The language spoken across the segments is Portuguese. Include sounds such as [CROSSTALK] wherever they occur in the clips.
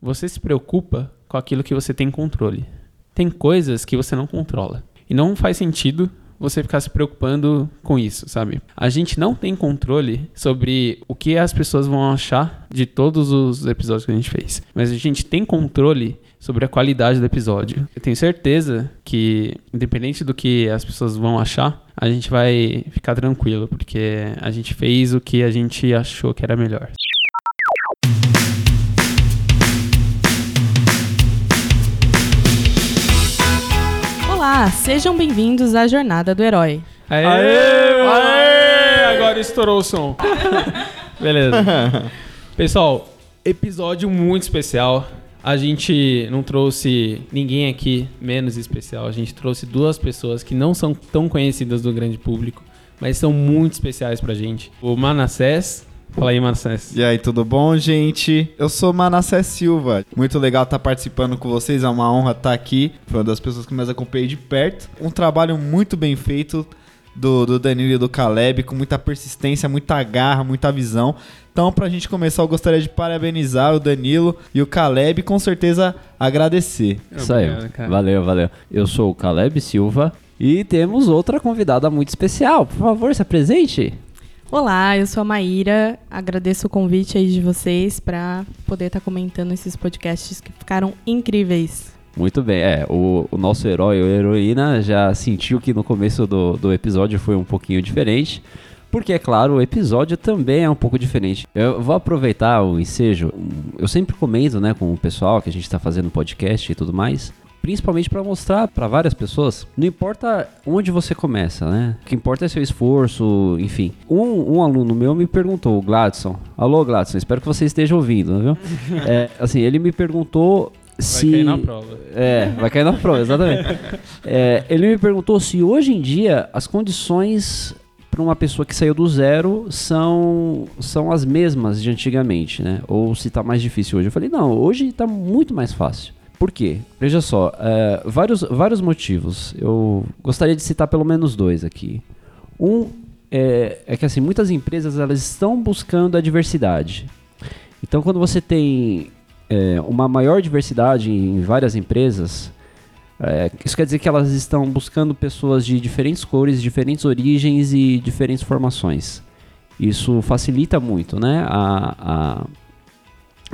você se preocupa com aquilo que você tem controle. Tem coisas que você não controla. E não faz sentido você ficar se preocupando com isso, sabe? A gente não tem controle sobre o que as pessoas vão achar de todos os episódios que a gente fez. Mas a gente tem controle sobre a qualidade do episódio. Eu tenho certeza que, independente do que as pessoas vão achar, a gente vai ficar tranquilo, porque a gente fez o que a gente achou que era melhor. Olá, sejam bem-vindos à Jornada do Herói. Aê! Aê! Aê! Agora estourou o som. [LAUGHS] Beleza. [LAUGHS] Pessoal, episódio muito especial. A gente não trouxe ninguém aqui menos especial. A gente trouxe duas pessoas que não são tão conhecidas do grande público, mas são muito especiais pra gente. O Manassés. Fala aí, Manassés. E aí, tudo bom, gente? Eu sou Manassés Silva. Muito legal estar participando com vocês. É uma honra estar aqui. Foi uma das pessoas que mais acompanhei de perto. Um trabalho muito bem feito do, do Danilo e do Caleb, com muita persistência, muita garra, muita visão. Então, pra gente começar, eu gostaria de parabenizar o Danilo e o Caleb e com certeza agradecer. Isso aí. Valeu, valeu. Eu sou o Caleb Silva e temos outra convidada muito especial. Por favor, se apresente. Olá, eu sou a Maíra. Agradeço o convite aí de vocês para poder estar tá comentando esses podcasts que ficaram incríveis. Muito bem, é, o, o nosso herói ou heroína já sentiu que no começo do, do episódio foi um pouquinho diferente, porque, é claro, o episódio também é um pouco diferente. Eu vou aproveitar o ensejo, eu sempre comento, né, com o pessoal que a gente está fazendo podcast e tudo mais, principalmente para mostrar para várias pessoas. Não importa onde você começa, né? O que importa é seu esforço, enfim. Um, um aluno meu me perguntou, o Gladson. Alô, Gladson, espero que você esteja ouvindo, viu? [LAUGHS] é, assim, ele me perguntou se. Vai cair na prova. É, vai cair na prova, exatamente. [LAUGHS] é, ele me perguntou se hoje em dia as condições para uma pessoa que saiu do zero são, são as mesmas de antigamente, né? Ou se está mais difícil hoje. Eu falei, não, hoje está muito mais fácil. Por quê? Veja só, é, vários, vários motivos. Eu gostaria de citar pelo menos dois aqui. Um é, é, que assim, muitas empresas elas estão buscando a diversidade. Então, quando você tem é, uma maior diversidade em várias empresas, é, isso quer dizer que elas estão buscando pessoas de diferentes cores, diferentes origens e diferentes formações. Isso facilita muito, né? A, a,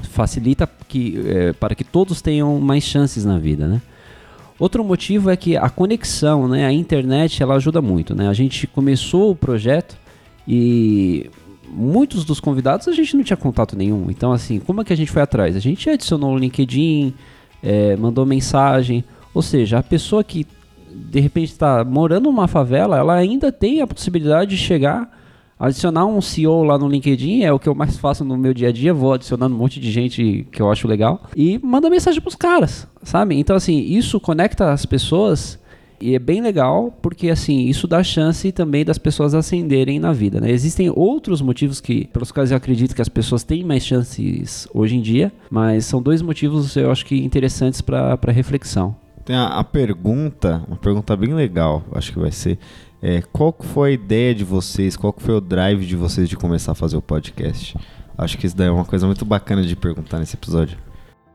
facilita que, é, para que todos tenham mais chances na vida, né? Outro motivo é que a conexão, né, a internet, ela ajuda muito, né? A gente começou o projeto e muitos dos convidados a gente não tinha contato nenhum. Então, assim, como é que a gente foi atrás? A gente adicionou o LinkedIn, é, mandou mensagem, ou seja, a pessoa que de repente está morando numa favela, ela ainda tem a possibilidade de chegar Adicionar um CEO lá no LinkedIn é o que eu mais faço no meu dia a dia. Vou adicionando um monte de gente que eu acho legal e manda mensagem pros caras, sabe? Então, assim, isso conecta as pessoas e é bem legal porque, assim, isso dá chance também das pessoas ascenderem na vida, né? Existem outros motivos que, pelos quais eu acredito que as pessoas têm mais chances hoje em dia, mas são dois motivos eu acho que interessantes para reflexão. Tem a, a pergunta, uma pergunta bem legal, acho que vai ser é, qual foi a ideia de vocês? Qual foi o drive de vocês de começar a fazer o podcast? Acho que isso daí é uma coisa muito bacana de perguntar nesse episódio.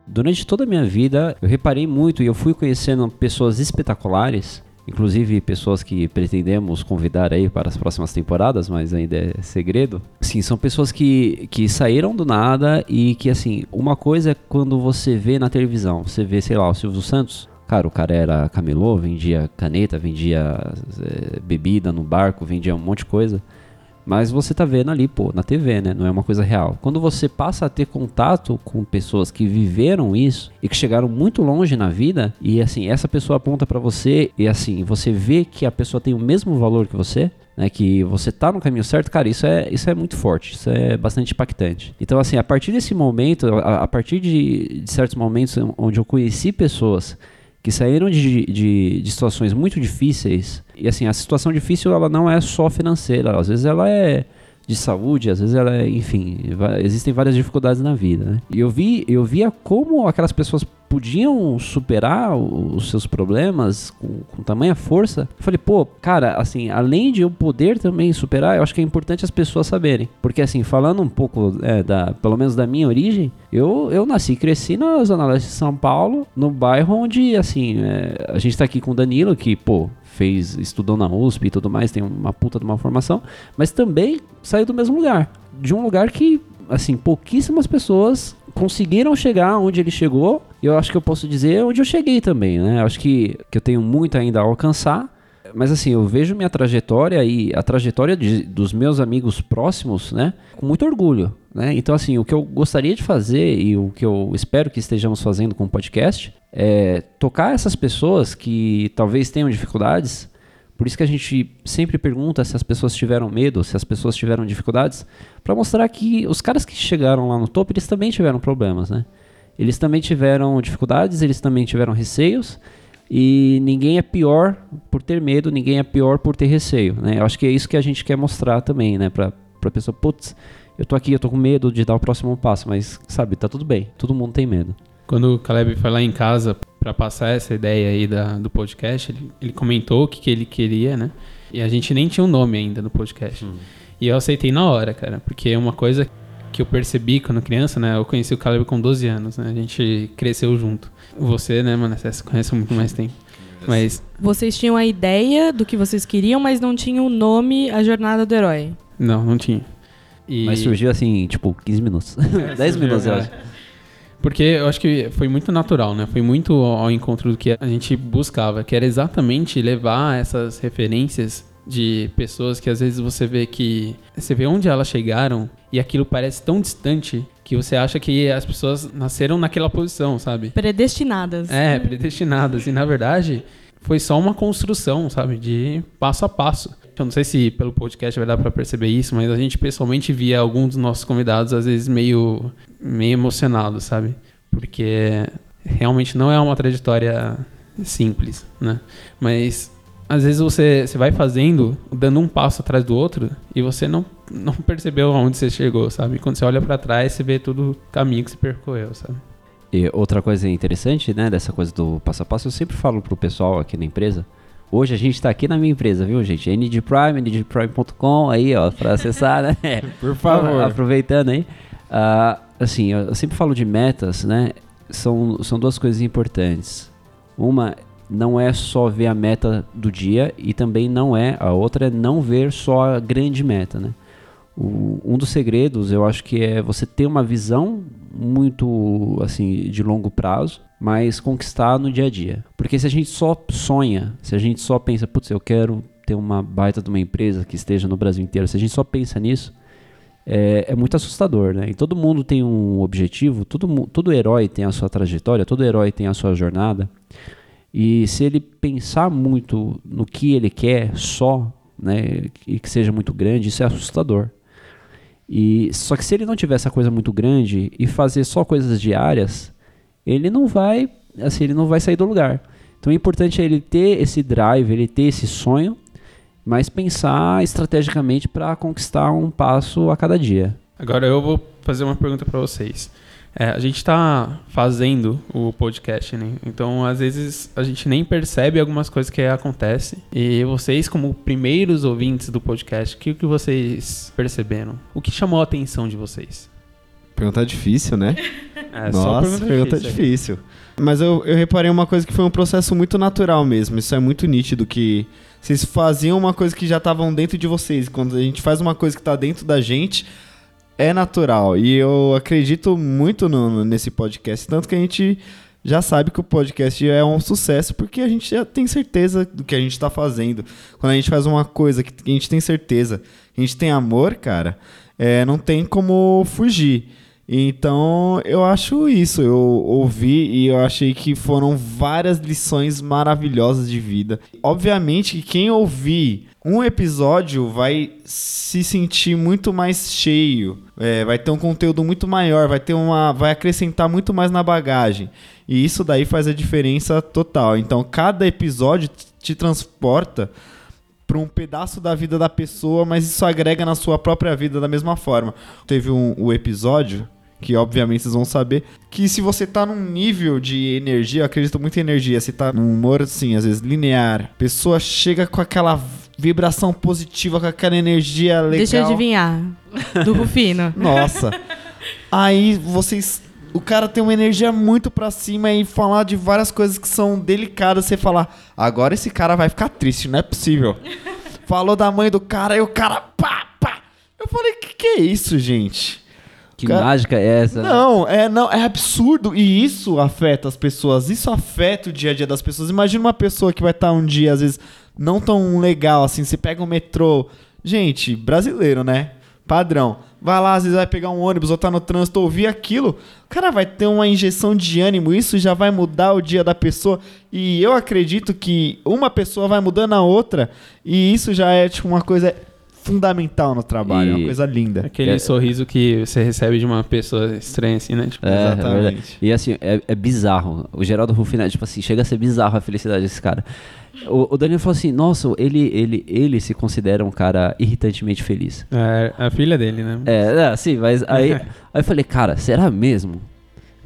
Durante toda a minha vida, eu reparei muito e eu fui conhecendo pessoas espetaculares, inclusive pessoas que pretendemos convidar aí para as próximas temporadas, mas ainda é segredo. Sim, são pessoas que, que saíram do nada e que, assim, uma coisa é quando você vê na televisão, você vê, sei lá, o Silvio Santos, Cara, o cara era camelô, vendia caneta, vendia é, bebida no barco, vendia um monte de coisa. Mas você tá vendo ali, pô, na TV, né? Não é uma coisa real. Quando você passa a ter contato com pessoas que viveram isso e que chegaram muito longe na vida, e assim, essa pessoa aponta para você e assim, você vê que a pessoa tem o mesmo valor que você, né, que você tá no caminho certo, cara, isso é, isso é muito forte, isso é bastante impactante. Então, assim, a partir desse momento, a, a partir de, de certos momentos onde eu conheci pessoas que saíram de, de, de, situações muito difíceis. E assim, a situação difícil ela não é só financeira, às vezes ela é de saúde, às vezes ela é, enfim, existem várias dificuldades na vida, né? E eu vi, eu via como aquelas pessoas podiam superar os seus problemas com, com tamanha força. Eu falei, pô, cara, assim, além de eu poder também superar, eu acho que é importante as pessoas saberem. Porque, assim, falando um pouco, é, da, pelo menos da minha origem, eu, eu nasci e cresci na Zona Leste de São Paulo, no bairro onde, assim, é, a gente tá aqui com o Danilo, que, pô, fez, estudou na USP e tudo mais, tem uma puta de uma formação, mas também saiu do mesmo lugar. De um lugar que, assim, pouquíssimas pessoas conseguiram chegar onde ele chegou, e eu acho que eu posso dizer onde eu cheguei também, né? Eu acho que, que eu tenho muito ainda a alcançar, mas assim, eu vejo minha trajetória e a trajetória de- dos meus amigos próximos, né? Com muito orgulho, né? Então, assim, o que eu gostaria de fazer e o que eu espero que estejamos fazendo com o podcast é tocar essas pessoas que talvez tenham dificuldades. Por isso que a gente sempre pergunta se as pessoas tiveram medo, se as pessoas tiveram dificuldades, para mostrar que os caras que chegaram lá no topo, eles também tiveram problemas, né? Eles também tiveram dificuldades, eles também tiveram receios, e ninguém é pior por ter medo, ninguém é pior por ter receio, né? Eu acho que é isso que a gente quer mostrar também, né? Pra, pra pessoa, putz, eu tô aqui, eu tô com medo de dar o próximo passo, mas, sabe, tá tudo bem, todo mundo tem medo. Quando o Caleb foi lá em casa pra passar essa ideia aí da, do podcast, ele, ele comentou o que, que ele queria, né? E a gente nem tinha um nome ainda no podcast. E eu aceitei na hora, cara, porque é uma coisa que eu percebi quando criança, né? Eu conheci o Caleb com 12 anos, né? A gente cresceu junto. Você, né, mano, você conhece há muito mais tempo. Mas, Vocês tinham a ideia do que vocês queriam, mas não tinham o nome A Jornada do Herói. não, não tinha. E... Mas surgiu assim, tipo, 15 minutos. [LAUGHS] [LAUGHS] 10 minutos, eu É. acho. Porque eu acho que foi muito natural, né? Foi muito ao ao encontro do que a gente buscava, que era exatamente levar essas referências de pessoas que às vezes você vê que você vê onde elas chegaram e aquilo parece tão distante que você acha que as pessoas nasceram naquela posição, sabe? Predestinadas. É, predestinadas. E na verdade, foi só uma construção, sabe? De passo a passo. Eu não sei se pelo podcast vai dar pra perceber isso, mas a gente pessoalmente via alguns dos nossos convidados, às vezes, meio, meio emocionados, sabe? Porque realmente não é uma trajetória simples, né? Mas às vezes você, você vai fazendo, dando um passo atrás do outro, e você não, não [LAUGHS] percebeu aonde você chegou, sabe? Quando você olha pra trás, você vê todo o caminho que você percorreu, sabe? E outra coisa interessante, né, dessa coisa do passo a passo, eu sempre falo pro pessoal aqui na empresa. Hoje a gente tá aqui na minha empresa, viu, gente? ND Prime, ndprime.com, aí, ó, pra acessar, né? [LAUGHS] Por favor. [LAUGHS] Aproveitando aí. Ah, assim, eu eu sempre falo de metas, né? São, são duas coisas importantes. Uma não é só ver a meta do dia e também não é, a outra é não ver só a grande meta, né? O- um dos segredos, eu acho que é você ter uma visão muito assim de longo prazo, mas conquistar no dia a dia. Porque se a gente só sonha, se a gente só pensa, putz, eu quero ter uma baita de uma empresa que esteja no Brasil inteiro, se a gente só pensa nisso, é, é muito assustador, né? E todo mundo tem um objetivo, todo, todo herói tem a sua trajetória, todo herói tem a sua jornada. E se ele pensar muito no que ele quer só, né, e que seja muito grande, isso é assustador. E só que se ele não tiver essa coisa muito grande e fazer só coisas diárias, ele não vai, assim, ele não vai sair do lugar. Então é importante ele ter esse drive, ele ter esse sonho, mas pensar estrategicamente para conquistar um passo a cada dia. Agora eu vou fazer uma pergunta pra vocês. É, a gente tá fazendo o podcast, né? Então, às vezes, a gente nem percebe algumas coisas que acontecem. E vocês, como primeiros ouvintes do podcast, o que, que vocês perceberam? O que chamou a atenção de vocês? Pergunta difícil, né? [LAUGHS] É, Nossa, pergunta difícil. Mas eu, eu reparei uma coisa que foi um processo muito natural mesmo. Isso é muito nítido que vocês faziam uma coisa que já estavam dentro de vocês. Quando a gente faz uma coisa que tá dentro da gente, é natural. E eu acredito muito no- nesse podcast. Tanto que a gente já sabe que o podcast é um sucesso porque a gente já tem certeza do que a gente tá fazendo. Quando a gente faz uma coisa que a gente tem certeza, a gente tem amor, cara, é, não tem como fugir. Então, eu acho isso. Eu ouvi e eu achei que foram várias lições maravilhosas de vida. Obviamente que quem ouvir um episódio vai se sentir muito mais cheio, é, vai ter um conteúdo muito maior, vai ter uma, vai acrescentar muito mais na bagagem. E isso daí faz a diferença total. Então, cada episódio te transporta para um pedaço da vida da pessoa, mas isso agrega na sua própria vida da mesma forma. Teve um, um episódio que obviamente vocês vão saber, que se você tá num nível de energia, eu acredito muito em energia, você tá num humor assim, às vezes linear, a pessoa chega com aquela vibração positiva, com aquela energia legal. Deixa eu adivinhar. Do Rufino. [LAUGHS] Nossa. Aí vocês. O cara tem uma energia muito pra cima e falar de várias coisas que são delicadas. Você falar, agora esse cara vai ficar triste, não é possível. Falou da mãe do cara e o cara pá, pá. Eu falei, que que é isso, gente? Que mágica é essa? Não, é, não, é absurdo. E isso afeta as pessoas. Isso afeta o dia a dia das pessoas. Imagina uma pessoa que vai estar um dia, às vezes, não tão legal assim. Você pega um metrô. Gente, brasileiro, né? Padrão. Vai lá, às vezes vai pegar um ônibus ou tá no trânsito, ouvir aquilo. O cara vai ter uma injeção de ânimo. Isso já vai mudar o dia da pessoa. E eu acredito que uma pessoa vai mudando a outra. E isso já é, tipo, uma coisa fundamental no trabalho. É E- uma coisa linda. Aquele É. sorriso que você recebe de uma pessoa estranha, assim, né? Tipo, É, é Exatamente. verdade. e assim, é, é bizarro. O Geraldo Rufino, é, tipo assim, chega a ser bizarro a felicidade desse cara. O, o Daniel falou assim, nossa, ele, ele, ele se considera um cara irritantemente feliz. é a filha dele, né? É, é, sim, mas aí, [LAUGHS] aí eu falei, cara, será mesmo?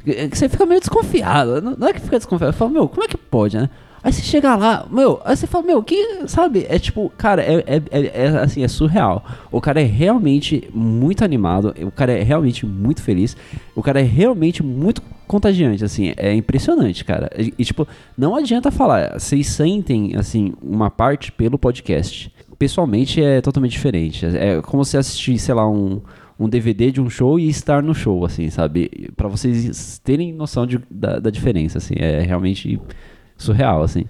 É que Você fica meio desconfiado. Não não é que fica desconfiado. Eu falo, meu, como é que pode, né? Aí você chega lá, meu, aí você fala, meu, que, sabe? É tipo, cara, é, é, é- é, assim, é surreal. O cara é realmente muito animado, o cara é realmente muito feliz, o cara é realmente muito contagiante, assim, é impressionante, cara. E, e, tipo, não adianta falar, vocês sentem, assim, uma parte pelo podcast. Pessoalmente é totalmente diferente. É como se assistir, sei lá, um, um DVD de um show e estar no show, assim, sabe? Pra vocês terem noção de- da, da diferença, assim, é realmente surreal, assim.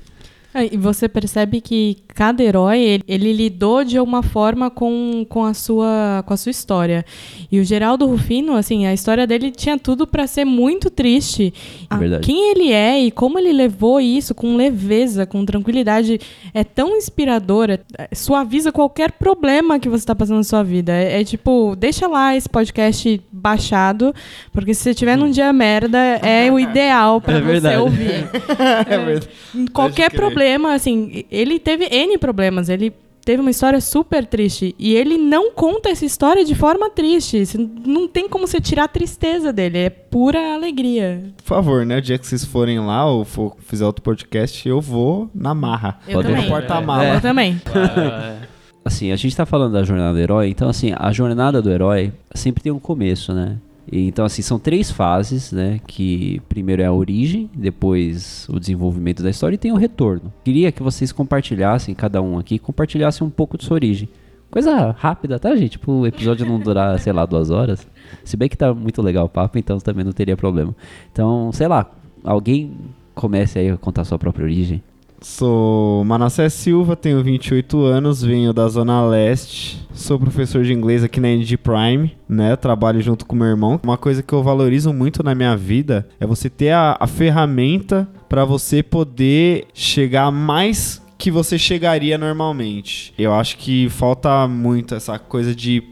É, E você percebe que cada herói, ele, ele lidou de uma forma com, com, a sua, com a sua história. E o Geraldo Rufino, assim, a história dele tinha tudo pra ser muito triste. Ah, Verdade. Quem ele é e como ele levou isso com leveza, com tranquilidade, é tão inspiradora. é, Suaviza qualquer problema que você está passando na sua vida. É, é tipo, deixa lá esse podcast baixado, porque se você tiver num dia merda, é o [LAUGHS] ideal pra É você verdade. ouvir. [LAUGHS] É verdade. Qualquer crer. Problema, assim, ele teve N problemas, ele teve uma história super triste e ele não conta essa história de forma triste. Não tem como você tirar a tristeza dele, é pura alegria. Por favor, né? O dia que vocês forem lá ou for fizer outro podcast, eu vou na marra. Eu Pode também. Porta-mala. Eu também. [LAUGHS] Assim, a gente tá falando da jornada do herói, então assim, a jornada do herói sempre tem um começo, né? Então assim, são três fases, né? Que primeiro é a origem, depois o desenvolvimento da história e tem o retorno. Queria que vocês compartilhassem, cada um aqui, compartilhassem um pouco de sua origem. Coisa rápida, tá, gente? Tipo, o episódio não durar, sei lá, duas horas. Se bem que tá muito legal o papo, então também não teria problema. Então, sei lá, alguém comece aí a contar sua própria origem. Sou Manassés Silva, tenho 28 anos, venho da Zona Leste, sou professor de inglês aqui na NG Prime, né? Trabalho junto com meu irmão. Uma coisa que eu valorizo muito na minha vida é você ter a, a ferramenta para você poder chegar mais que você chegaria normalmente. Eu acho que falta muito essa coisa de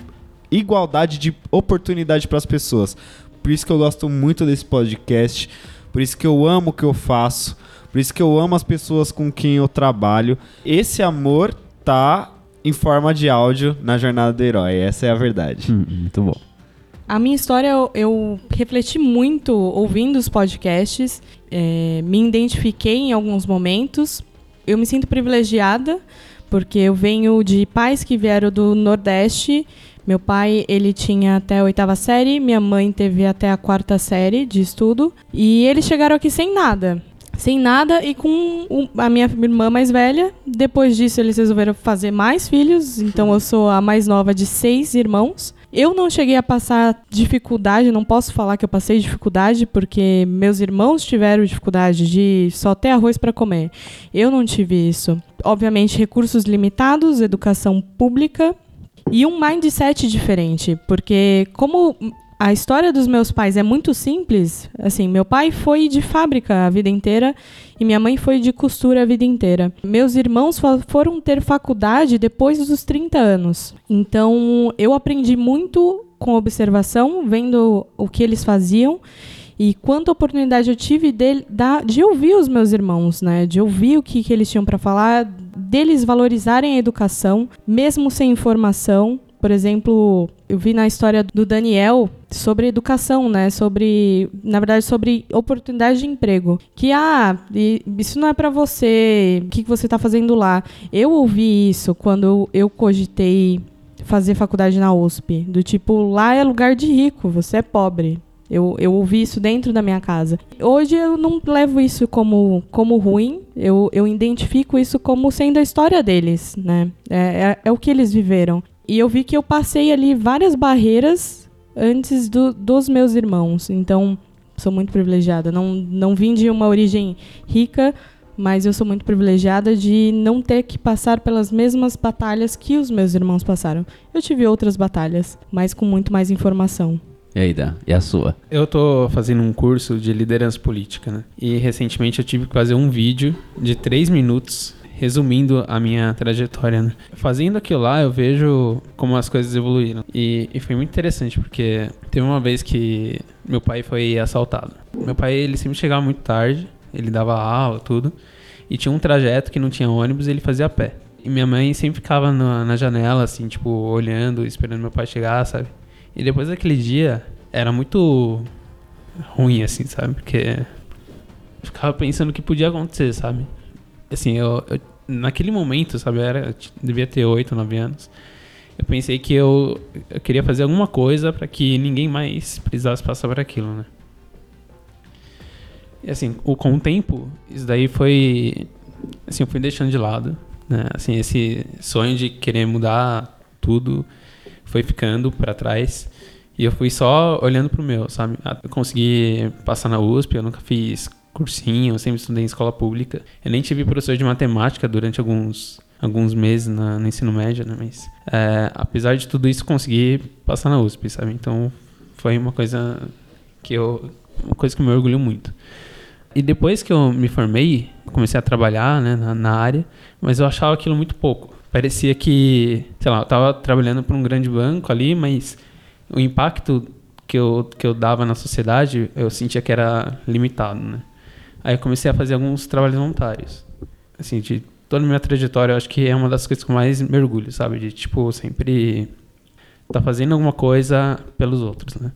igualdade de oportunidade para as pessoas. Por isso que eu gosto muito desse podcast, por isso que eu amo o que eu faço, por isso que eu amo as pessoas com quem eu trabalho. Esse amor tá em forma de áudio na jornada do herói, essa é a verdade. Hum, muito bom. A minha história, eu, eu refleti muito ouvindo os podcasts, é, me identifiquei em alguns momentos. Eu me sinto privilegiada, porque eu venho de pais que vieram do Nordeste. Meu pai, ele tinha até a oitava série, minha mãe teve até a quarta série de estudo. E eles chegaram aqui sem nada. Sem nada e com a minha irmã mais velha. Depois disso, eles resolveram fazer mais filhos. Então, eu sou a mais nova de seis irmãos. Eu não cheguei a passar dificuldade, não posso falar que eu passei dificuldade, porque meus irmãos tiveram dificuldade de só ter arroz para comer. Eu não tive isso. Obviamente, recursos limitados, educação pública e um mindset diferente, porque como a história dos meus pais é muito simples, assim, meu pai foi de fábrica a vida inteira e minha mãe foi de costura a vida inteira. Meus irmãos fo- foram ter faculdade depois dos 30 anos. Então, eu aprendi muito com observação, vendo o que eles faziam e quanta oportunidade eu tive de, de ouvir os meus irmãos, né? De ouvir o que, que eles tinham para falar, deles valorizarem a educação, mesmo sem informação, Por exemplo, eu vi na história do Daniel sobre educação, né? Sobre, na verdade, sobre oportunidade de emprego. Que ah, isso não é para você. O que você está fazendo lá? Eu ouvi isso quando eu cogitei fazer faculdade na USP, do tipo lá é lugar de rico, você é pobre. Eu, eu ouvi isso dentro da minha casa. Hoje eu não levo isso como, como ruim, eu, eu identifico isso como sendo a história deles, né? É, é, é o que eles viveram. E eu vi que eu passei ali várias barreiras antes do, dos meus irmãos. Então, sou muito privilegiada. Não, não vim de uma origem rica, mas eu sou muito privilegiada de não ter que passar pelas mesmas batalhas que os meus irmãos passaram. Eu tive outras batalhas, mas com muito mais informação. E aí, Dan? E a sua? Eu tô fazendo um curso de liderança política, né? E recentemente eu tive que fazer um vídeo de três minutos resumindo a minha trajetória, né? Fazendo aquilo lá, eu vejo como as coisas evoluíram. E, e, foi muito interessante, porque teve uma vez que meu pai foi assaltado. Meu pai, ele sempre chegava muito tarde, ele dava aula, tudo. E tinha um trajeto que não tinha ônibus, ele fazia a pé. E minha mãe sempre ficava na, na janela, assim, tipo, olhando, esperando meu pai chegar, sabe? E depois daquele dia, era muito ruim, assim, sabe? Porque ficava pensando o que podia acontecer, sabe? Assim, eu, eu naquele momento, sabe? Eu era, devia ter 8, 9 anos. Eu pensei que eu, eu queria fazer alguma coisa para que ninguém mais precisasse passar por aquilo, né? E assim, o, com o tempo, isso daí foi. Assim, eu fui deixando de lado. Né? Assim, esse sonho de querer mudar tudo foi ficando para trás. E eu fui só olhando pro meu, sabe? Eu consegui passar na USP, eu nunca fiz cursinho, eu sempre estudei em escola pública. Eu nem tive professor de matemática durante alguns, alguns meses na, no ensino médio, né? Mas é, apesar de tudo isso, consegui passar na USP, sabe? Então foi uma coisa que eu. Uma coisa que me orgulho muito. E depois que eu me formei, comecei a trabalhar né, na, na área, mas eu achava aquilo muito pouco parecia que, sei lá, eu tava trabalhando para um grande banco ali, mas o impacto que eu, que eu dava na sociedade, eu sentia que era limitado, né? Aí eu comecei a fazer alguns trabalhos voluntários. Assim, de toda a minha trajetória, eu acho que é uma das coisas que mais mergulho, sabe? De, tipo, sempre tá fazendo alguma coisa pelos outros, né?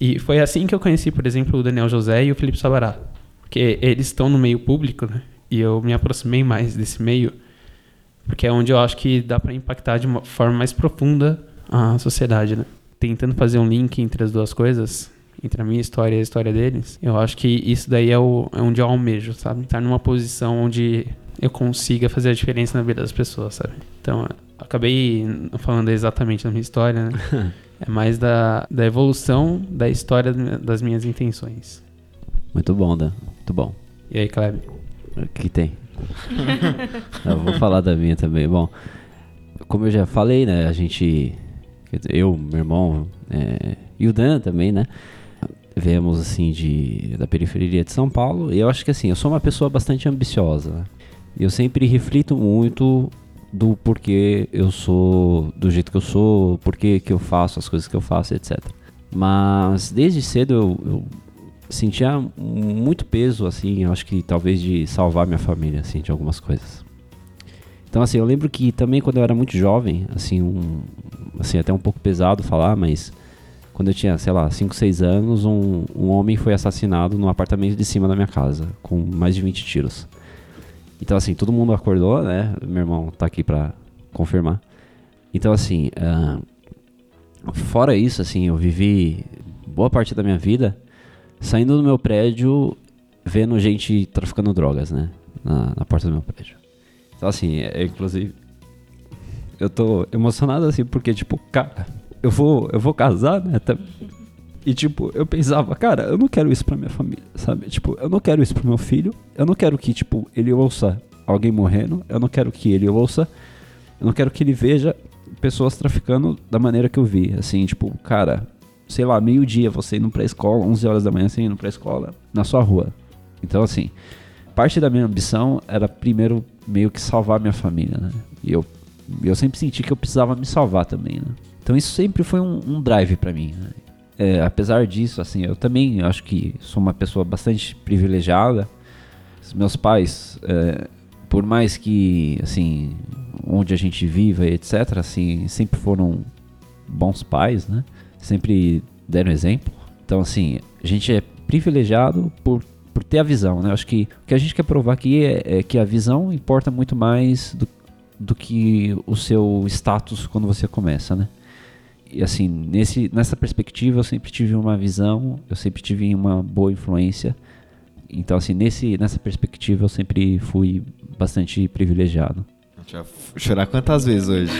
E foi assim que eu conheci, por exemplo, o Daniel José e o Felipe Sabará. Porque eles estão no meio público, né? E eu me aproximei mais desse meio porque é onde eu acho que dá para impactar de uma forma mais profunda a sociedade, né? Tentando fazer um link entre as duas coisas, entre a minha história e a história deles, eu acho que isso daí é, o, é onde eu almejo, sabe? Estar numa posição onde eu consiga fazer a diferença na vida das pessoas, sabe? Então, acabei não falando exatamente da minha história, né? [LAUGHS] é mais da, da evolução da história das minhas intenções. Muito bom, Dan. Muito bom. E aí, Kleber? O que tem? [LAUGHS] eu vou falar da minha também. Bom, como eu já falei, né? A gente, eu, meu irmão é, e o Dan também, né? Viemos assim de da periferia de São Paulo e eu acho que assim, eu sou uma pessoa bastante ambiciosa. Né? Eu sempre reflito muito do porquê eu sou do jeito que eu sou, porquê que eu faço as coisas que eu faço, etc. Mas desde cedo eu, eu sentia muito peso, assim, acho que talvez de salvar minha família, assim, de algumas coisas. Então, assim, eu lembro que também quando eu era muito jovem, assim, um, assim até um pouco pesado falar, mas quando eu tinha, sei lá, 5, 6 anos, um, um homem foi assassinado no apartamento de cima da minha casa, com mais de 20 tiros. Então, assim, todo mundo acordou, né? Meu irmão tá aqui pra confirmar. Então, assim, uh, fora isso, assim, eu vivi boa parte da minha vida saindo do meu prédio, vendo gente traficando drogas, né? Na, na porta do meu prédio. Então, assim, é, inclusive, eu tô emocionado, assim, porque, tipo, cara, eu vou, eu vou casar, né? E, tipo, eu pensava, cara, eu não quero isso pra minha família, sabe? Tipo, eu não quero isso pro meu filho. Eu não quero que, tipo, ele ouça alguém morrendo. Eu não quero que ele ouça. Eu não quero que ele veja pessoas traficando da maneira que eu vi. Assim, tipo, cara, sei lá, meio-dia você indo pra escola, 11 horas da manhã você indo pra escola, na sua rua. Então, assim, parte da minha ambição era primeiro meio que salvar minha família, né? E eu, eu sempre senti que eu precisava me salvar também, né? Então isso sempre foi um, um drive para mim. Né? É, apesar disso, assim, eu também acho que sou uma pessoa bastante privilegiada. Os meus pais, é, por mais que, assim, onde a gente viva, etc., assim, sempre foram bons pais, né? Sempre deram exemplo. Então, assim, a gente é privilegiado por, por ter a visão, né? Acho que o que a gente quer provar aqui é, é que a visão importa muito mais do, do que o seu status quando você começa, né? E assim, nesse, nessa perspectiva eu sempre tive uma visão, eu sempre tive uma boa influência. Então, assim, nesse, nessa perspectiva eu sempre fui bastante privilegiado. Já chorar quantas vezes hoje?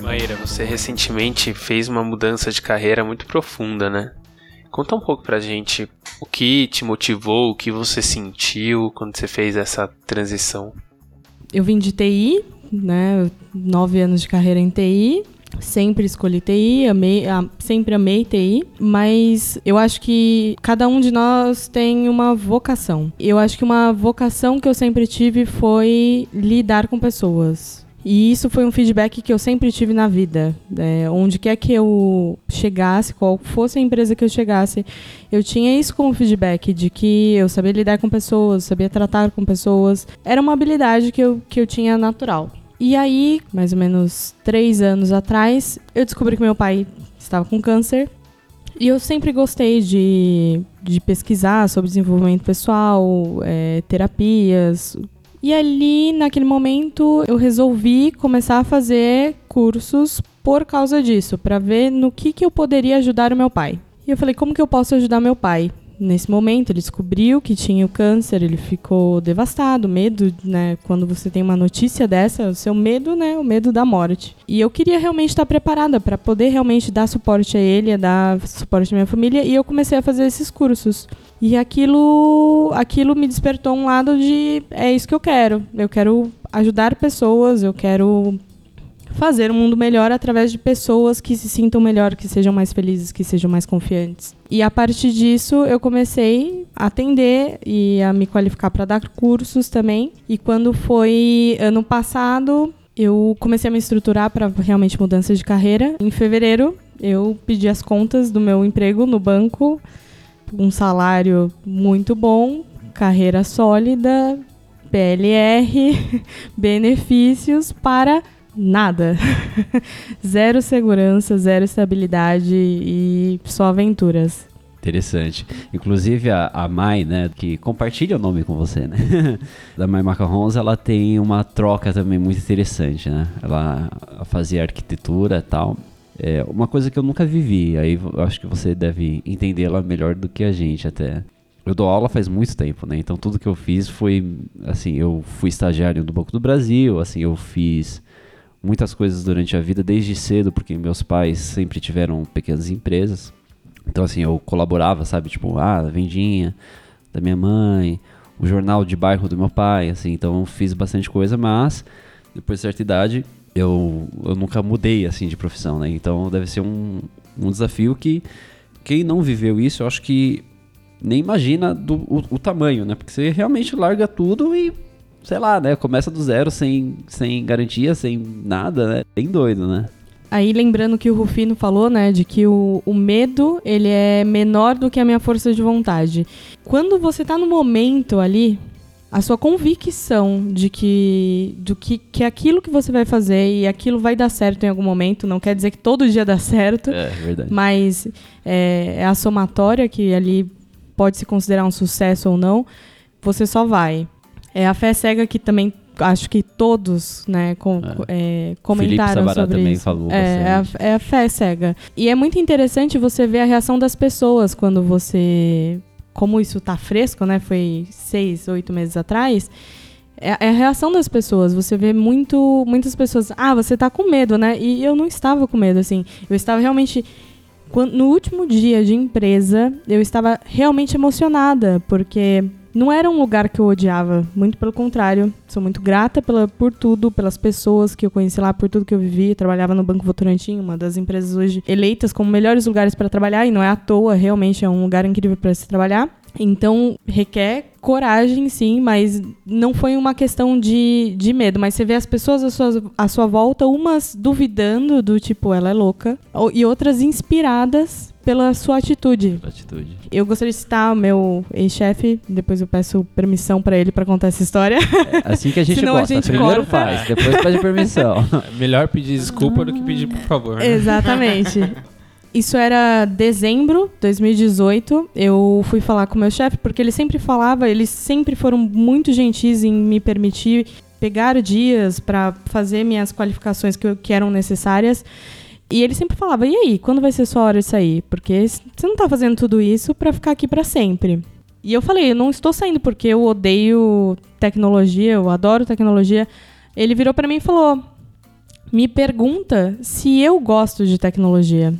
Maíra, você recentemente fez uma mudança de carreira muito profunda, né? Conta um pouco pra gente o que te motivou, o que você sentiu quando você fez essa transição. Eu vim de TI, né? Nove anos de carreira em TI. Sempre escolhi TI, amei, sempre amei TI, mas eu acho que cada um de nós tem uma vocação. Eu acho que uma vocação que eu sempre tive foi lidar com pessoas. E isso foi um feedback que eu sempre tive na vida. É, onde quer que eu chegasse, qual fosse a empresa que eu chegasse, eu tinha isso como feedback, de que eu sabia lidar com pessoas, sabia tratar com pessoas. Era uma habilidade que eu, que eu tinha natural. E aí, mais ou menos três anos atrás, eu descobri que meu pai estava com câncer. E eu sempre gostei de, de pesquisar sobre desenvolvimento pessoal, é, terapias. E ali, naquele momento, eu resolvi começar a fazer cursos por causa disso, para ver no que, que eu poderia ajudar o meu pai. E eu falei, como que eu posso ajudar meu pai? Nesse momento, ele descobriu que tinha o câncer, ele ficou devastado, medo, né? Quando você tem uma notícia dessa, o seu medo, né? O medo da morte. E eu queria realmente estar preparada para poder realmente dar suporte a ele, dar suporte à minha família, e eu comecei a fazer esses cursos. E aquilo, aquilo me despertou um lado de é isso que eu quero. Eu quero ajudar pessoas, eu quero fazer um mundo melhor através de pessoas que se sintam melhor, que sejam mais felizes, que sejam mais confiantes. E a partir disso, eu comecei a atender e a me qualificar para dar cursos também. E quando foi ano passado, eu comecei a me estruturar para realmente mudança de carreira. Em fevereiro, eu pedi as contas do meu emprego no banco, um salário muito bom, carreira sólida, PLR, [LAUGHS] benefícios para nada. [LAUGHS] zero segurança, zero estabilidade e só aventuras. Interessante. Inclusive a, a Mai, né, que compartilha o nome com você, né? [LAUGHS] da Mai Macarrons, ela tem uma troca também muito interessante, né? Ela fazia arquitetura e tal. É uma coisa que eu nunca vivi, aí acho que você deve entendê-la melhor do que a gente até. Eu dou aula faz muito tempo, né? Então tudo que eu fiz foi, assim, eu fui estagiário do Banco do Brasil, assim, eu fiz muitas coisas durante a vida desde cedo, porque meus pais sempre tiveram pequenas empresas. Então, assim, eu colaborava, sabe? Tipo, ah, a vendinha da minha mãe, o jornal de bairro do meu pai, assim. Então, fiz bastante coisa, mas depois de certa idade, eu, eu nunca mudei, assim, de profissão, né? Então, deve ser um, um desafio que quem não viveu isso, eu acho que nem imagina do, o, o tamanho, né? Porque você realmente larga tudo e, sei lá, né? Começa do zero, sem, sem garantia, sem nada, né? Bem doido, né? Aí lembrando que o Rufino falou, né, de que o, o medo, ele é menor do que a minha força de vontade. Quando você tá no momento ali, a sua convicção de que do que, que aquilo que você vai fazer e aquilo vai dar certo em algum momento, não quer dizer que todo dia dá certo, É, verdade. mas é, é a somatória que ali pode se considerar um sucesso ou não, você só vai. É a fé cega que também acho que todos, né, com, é, comentaram Sabará sobre também isso. falou é, é, a, é a fé cega. E é muito interessante você ver a reação das pessoas quando você, como isso tá fresco, né, foi seis, oito meses atrás. É é a reação das pessoas. Você vê muito, muitas pessoas. Ah, você tá com medo, né? E eu não estava com medo, assim. Eu estava realmente no último dia de empresa, eu estava realmente emocionada, porque não era um lugar que eu odiava, muito pelo contrário. Sou muito grata pela, por tudo, pelas pessoas que eu conheci lá, por tudo que eu vivi. Trabalhava no Banco Votorantim, uma das empresas hoje eleitas como melhores lugares para trabalhar, e não é à toa, realmente é um lugar incrível para se trabalhar. Então, requer coragem, sim, mas não foi uma questão de, de medo. Mas você vê as pessoas à sua, à sua volta, umas duvidando do tipo, ela é louca, e outras inspiradas pela sua atitude. Atitude. Eu gostaria de citar o meu ex-chefe, depois eu peço permissão para ele para contar essa história. É assim que a gente Senão a gosta. gente Primeiro corta. faz, depois pede permissão. É [LAUGHS] melhor pedir desculpa do que pedir por favor. né? Exatamente. [LAUGHS] Isso era dezembro de 2018. Eu fui falar com o meu chefe, porque ele sempre falava, eles sempre foram muito gentis em me permitir pegar dias para fazer minhas qualificações que, que eram necessárias. E ele sempre falava: e aí, quando vai ser sua hora de sair? Porque você não tá fazendo tudo isso para ficar aqui para sempre. E eu falei: eu não estou saindo porque eu odeio tecnologia, eu adoro tecnologia. Ele virou para mim e falou: me pergunta se eu gosto de tecnologia.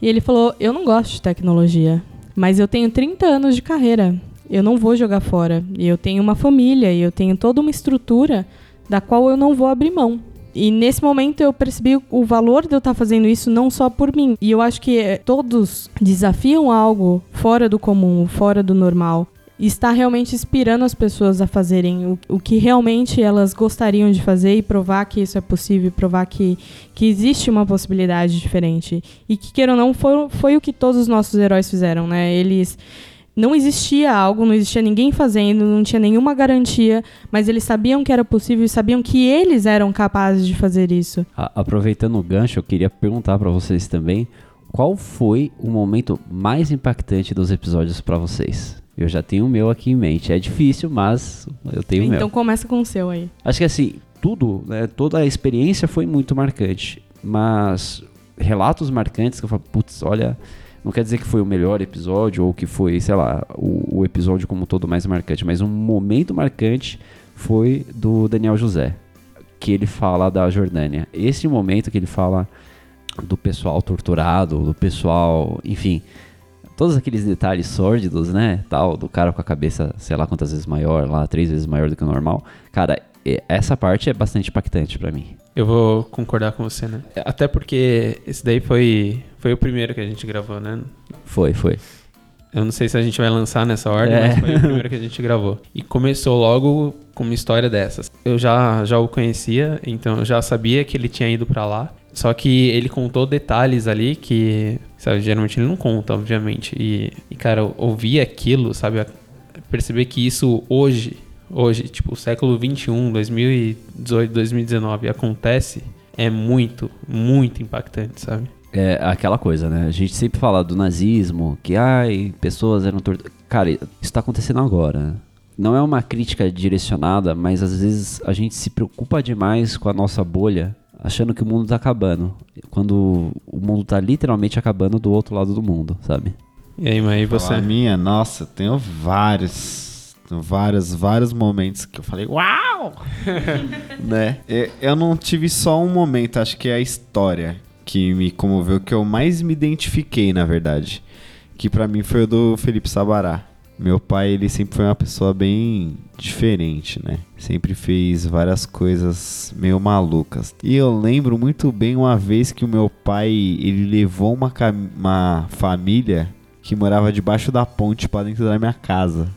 E ele falou: Eu não gosto de tecnologia, mas eu tenho 30 anos de carreira. Eu não vou jogar fora. E eu tenho uma família e eu tenho toda uma estrutura da qual eu não vou abrir mão. E nesse momento eu percebi o valor de eu estar fazendo isso não só por mim. E eu acho que eh, todos desafiam algo fora do comum, fora do normal. Está realmente inspirando as pessoas a fazerem o, o que realmente elas gostariam de fazer e provar que isso é possível, provar que, que existe uma possibilidade diferente. E que, queira ou não, foi, foi o que todos os nossos heróis fizeram, né? Eles. Não existia algo, não existia ninguém fazendo, não tinha nenhuma garantia, mas eles sabiam que era possível e sabiam que eles eram capazes de fazer isso. A- aproveitando o gancho, eu queria perguntar pra vocês também, qual foi o momento mais impactante dos episódios pra vocês? Eu já tenho o meu aqui em mente. É difícil, mas eu tenho o meu. então começa com o seu aí. Acho que assim, tudo, né, toda a experiência foi muito marcante, mas relatos marcantes que eu falo, putz, olha, não quer dizer que foi o melhor episódio ou que foi, sei lá, o, o episódio como um todo mais marcante, mas um momento marcante foi do Daniel José, que ele fala da Jordânia. Esse momento que ele fala do pessoal torturado, do pessoal, enfim, todos aqueles detalhes sórdidos, né, tal, do cara com a cabeça, sei lá quantas vezes maior, lá três vezes maior do que o normal. Cara, essa parte é bastante impactante pra mim. Eu vou concordar com você, né? Até porque esse daí foi, foi o primeiro que a gente gravou, né? Foi, foi. Eu não sei se a gente vai lançar nessa ordem, É. mas foi o primeiro que a gente gravou. E começou logo com uma história dessas. Eu já, já o conhecia, então eu já sabia que ele tinha ido pra lá. Só que ele contou detalhes ali que, sabe, geralmente ele não conta, obviamente. E, e cara, ouvir aquilo, sabe, perceber que isso hoje, hoje, tipo, século 21, 2018, 2019, acontece, é muito, muito impactante, sabe? É aquela coisa, né? A gente sempre fala do nazismo, que ai, pessoas eram torturadas. Cara, isso tá acontecendo agora. Não é uma crítica direcionada, mas às vezes a gente se preocupa demais com a nossa bolha, achando que o mundo tá acabando. Quando o mundo tá literalmente acabando do outro lado do mundo, sabe? E aí, mas e você? A minha, nossa, tenho vários, tenho vários, vários momentos que eu falei, uau! [LAUGHS] né? Eu não tive só um momento, acho que é a história que me comoveu, que eu mais me identifiquei, na verdade. Que pra mim foi o do Felipe Sabará. Meu pai, ele sempre foi uma pessoa bem diferente, né? Sempre fez várias coisas meio malucas. E eu lembro muito bem uma vez que o meu pai, ele levou uma, uma família que morava debaixo da ponte pra dentro da minha casa.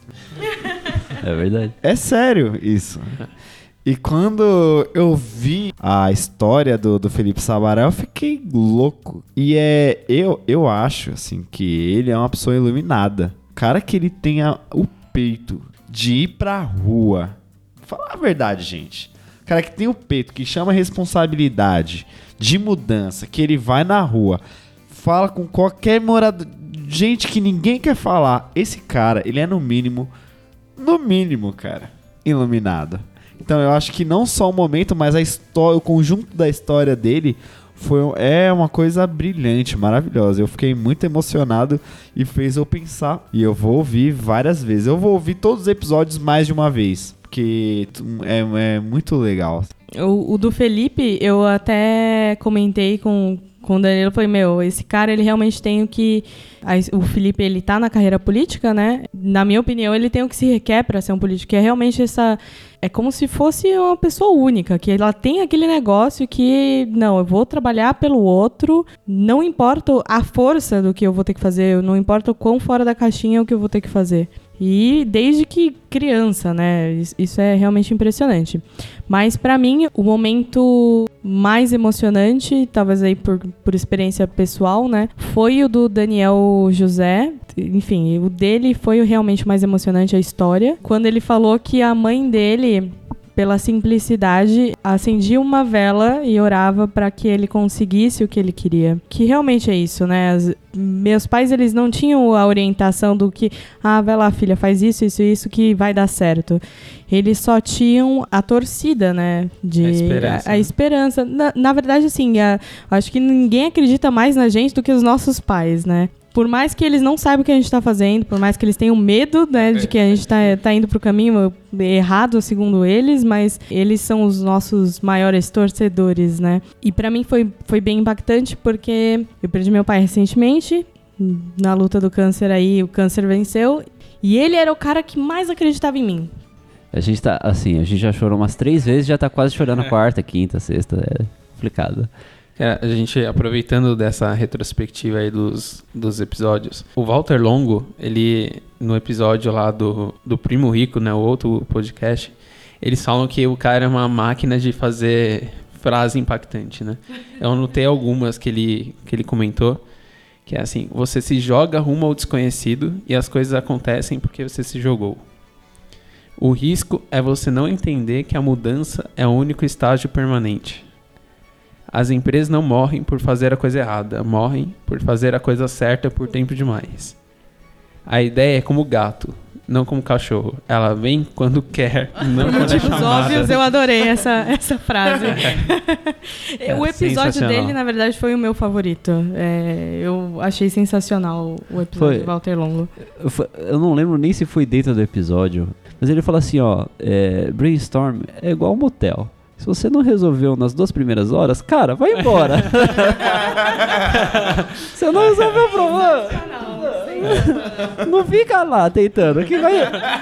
É verdade. É sério isso. E quando eu vi a história do, do Felipe Sabará, eu fiquei louco. E é. Eu, eu acho, assim, que ele é uma pessoa iluminada. Cara que ele tenha o peito de ir pra rua. Falar a verdade, gente. Cara que tem o peito, que chama responsabilidade de mudança, que ele vai na rua, fala com qualquer morador. Gente que ninguém quer falar. Esse cara, ele é no mínimo no mínimo, cara, iluminado. Então eu acho que não só o momento, mas a história, o conjunto da história dele foi é uma coisa brilhante, maravilhosa. Eu fiquei muito emocionado e fez eu pensar. E eu vou ouvir várias vezes. Eu vou ouvir todos os episódios mais de uma vez, porque é, é muito legal. O, o do Felipe, eu até comentei com, com o Danilo, falei, meu, esse cara, ele realmente tem o que... o Felipe, ele tá na carreira política, né? Na minha opinião, ele tem o que se requer para ser um político, que é realmente essa... É como se fosse uma pessoa única, que ela tem aquele negócio que, não, eu vou trabalhar pelo outro, não importa a força do que eu vou ter que fazer, não importa o quão fora da caixinha é o que eu vou ter que fazer. E desde que criança, né? Is- Isso é realmente impressionante. Mas pra mim, o momento mais emocionante, talvez aí por, por experiência pessoal, né? Foi o do Daniel José. Enfim, o dele foi o realmente mais emocionante a história. Quando ele falou que a mãe dele pela simplicidade, acendia uma vela e orava para que ele conseguisse o que ele queria. Que realmente é isso, né? As- meus pais, eles não tinham a orientação do que, ah, vai lá, filha, faz isso, isso, isso que vai dar certo. Eles só tinham a torcida, né? De, A esperança, a- a né? esperança. Na, na verdade, assim, a- acho que ninguém acredita mais na gente do que os nossos pais, né? Por mais que eles não saibam o que a gente tá fazendo, por mais que eles tenham medo, né, de que a gente tá, tá indo pro caminho errado, segundo eles, mas eles são os nossos maiores torcedores, né? E pra mim foi, foi bem impactante porque eu perdi meu pai recentemente, na luta do câncer aí, o câncer venceu, e ele era o cara que mais acreditava em mim. A gente tá, assim, a gente já chorou umas três vezes já tá quase chorando a quarta, quinta, sexta. É complicado. É, a gente, aproveitando dessa retrospectiva aí dos, dos episódios, o Walter Longo, ele, no episódio lá do, do Primo Rico, né, o outro podcast, eles falam que o cara é uma máquina de fazer frase impactante, né? [LAUGHS] Eu anotei algumas que ele, que ele comentou, que é assim, você se joga rumo ao desconhecido e as coisas acontecem porque você se jogou. O risco é você não entender que a mudança é o único estágio permanente. As empresas não morrem por fazer a coisa errada, morrem por fazer a coisa certa por tempo demais. A ideia é como gato, não como cachorro. Ela vem quando quer, [LAUGHS] não quando é Motivos chamada. óbvios, eu adorei essa, essa frase. [LAUGHS] É, [LAUGHS] o episódio dele, na verdade, foi o meu favorito. É, eu achei sensacional o episódio Foi. do Walter Longo. Eu não lembro nem se foi dentro do episódio, mas ele fala assim, ó, é, brainstorm é igual um motel. Se você não resolveu nas duas primeiras horas, cara, vai embora. [LAUGHS] você não resolveu o problema. Não fica lá tentando, que vai,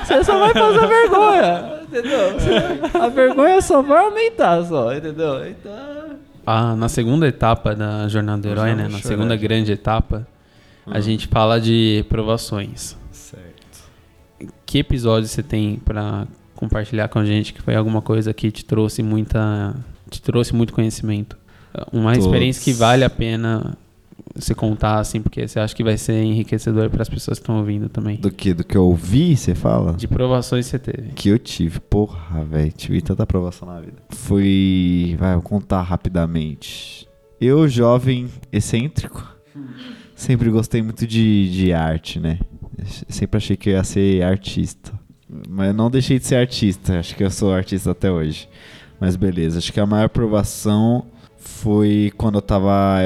você só vai fazer vergonha, entendeu? A vergonha só vai aumentar só, entendeu? Então, Ah, na segunda etapa da jornada do herói, né? Na chorar. segunda grande etapa, a Hum. gente fala de provações. Certo. Que episódio você tem pra compartilhar com a gente que foi alguma coisa que te trouxe muita, te trouxe muito conhecimento? Uma Todos. experiência que vale a pena você contar assim, porque você acha que vai ser enriquecedor para as pessoas que estão ouvindo também. Do que? Do que eu ouvi, você fala? De provações que você teve. Que eu tive. Porra, velho. Tive tanta aprovação na vida. Foi. Vai, vou contar rapidamente. Eu, jovem excêntrico, [LAUGHS] sempre gostei muito de, de arte, né? Sempre achei que eu ia ser artista. Mas não deixei de ser artista. Acho que eu sou artista até hoje. Mas beleza. Acho que a maior aprovação foi quando eu tava.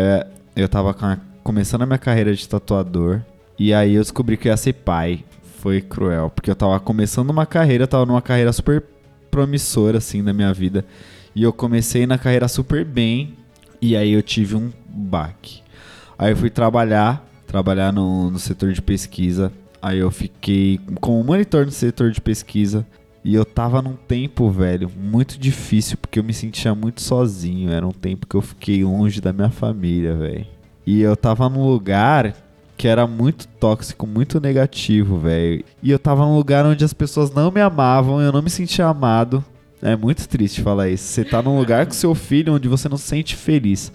Eu, eu tava começando a minha carreira de tatuador. E aí eu descobri que eu ia ser pai. Foi cruel. Porque eu tava começando uma carreira, eu tava numa carreira super promissora, assim, na minha vida. E eu comecei na carreira super bem. E aí eu tive um baque. Aí eu fui trabalhar, trabalhar no, no setor de pesquisa. Aí eu fiquei como monitor no setor de pesquisa. E eu tava num tempo, velho, muito difícil, porque eu me sentia muito sozinho. Era um tempo que eu fiquei longe da minha família, velho. E eu tava num lugar que era muito tóxico, muito negativo, velho. E eu tava num lugar onde as pessoas não me amavam, eu não me sentia amado. É muito triste falar isso. Você tá num lugar com seu filho onde você não se sente feliz.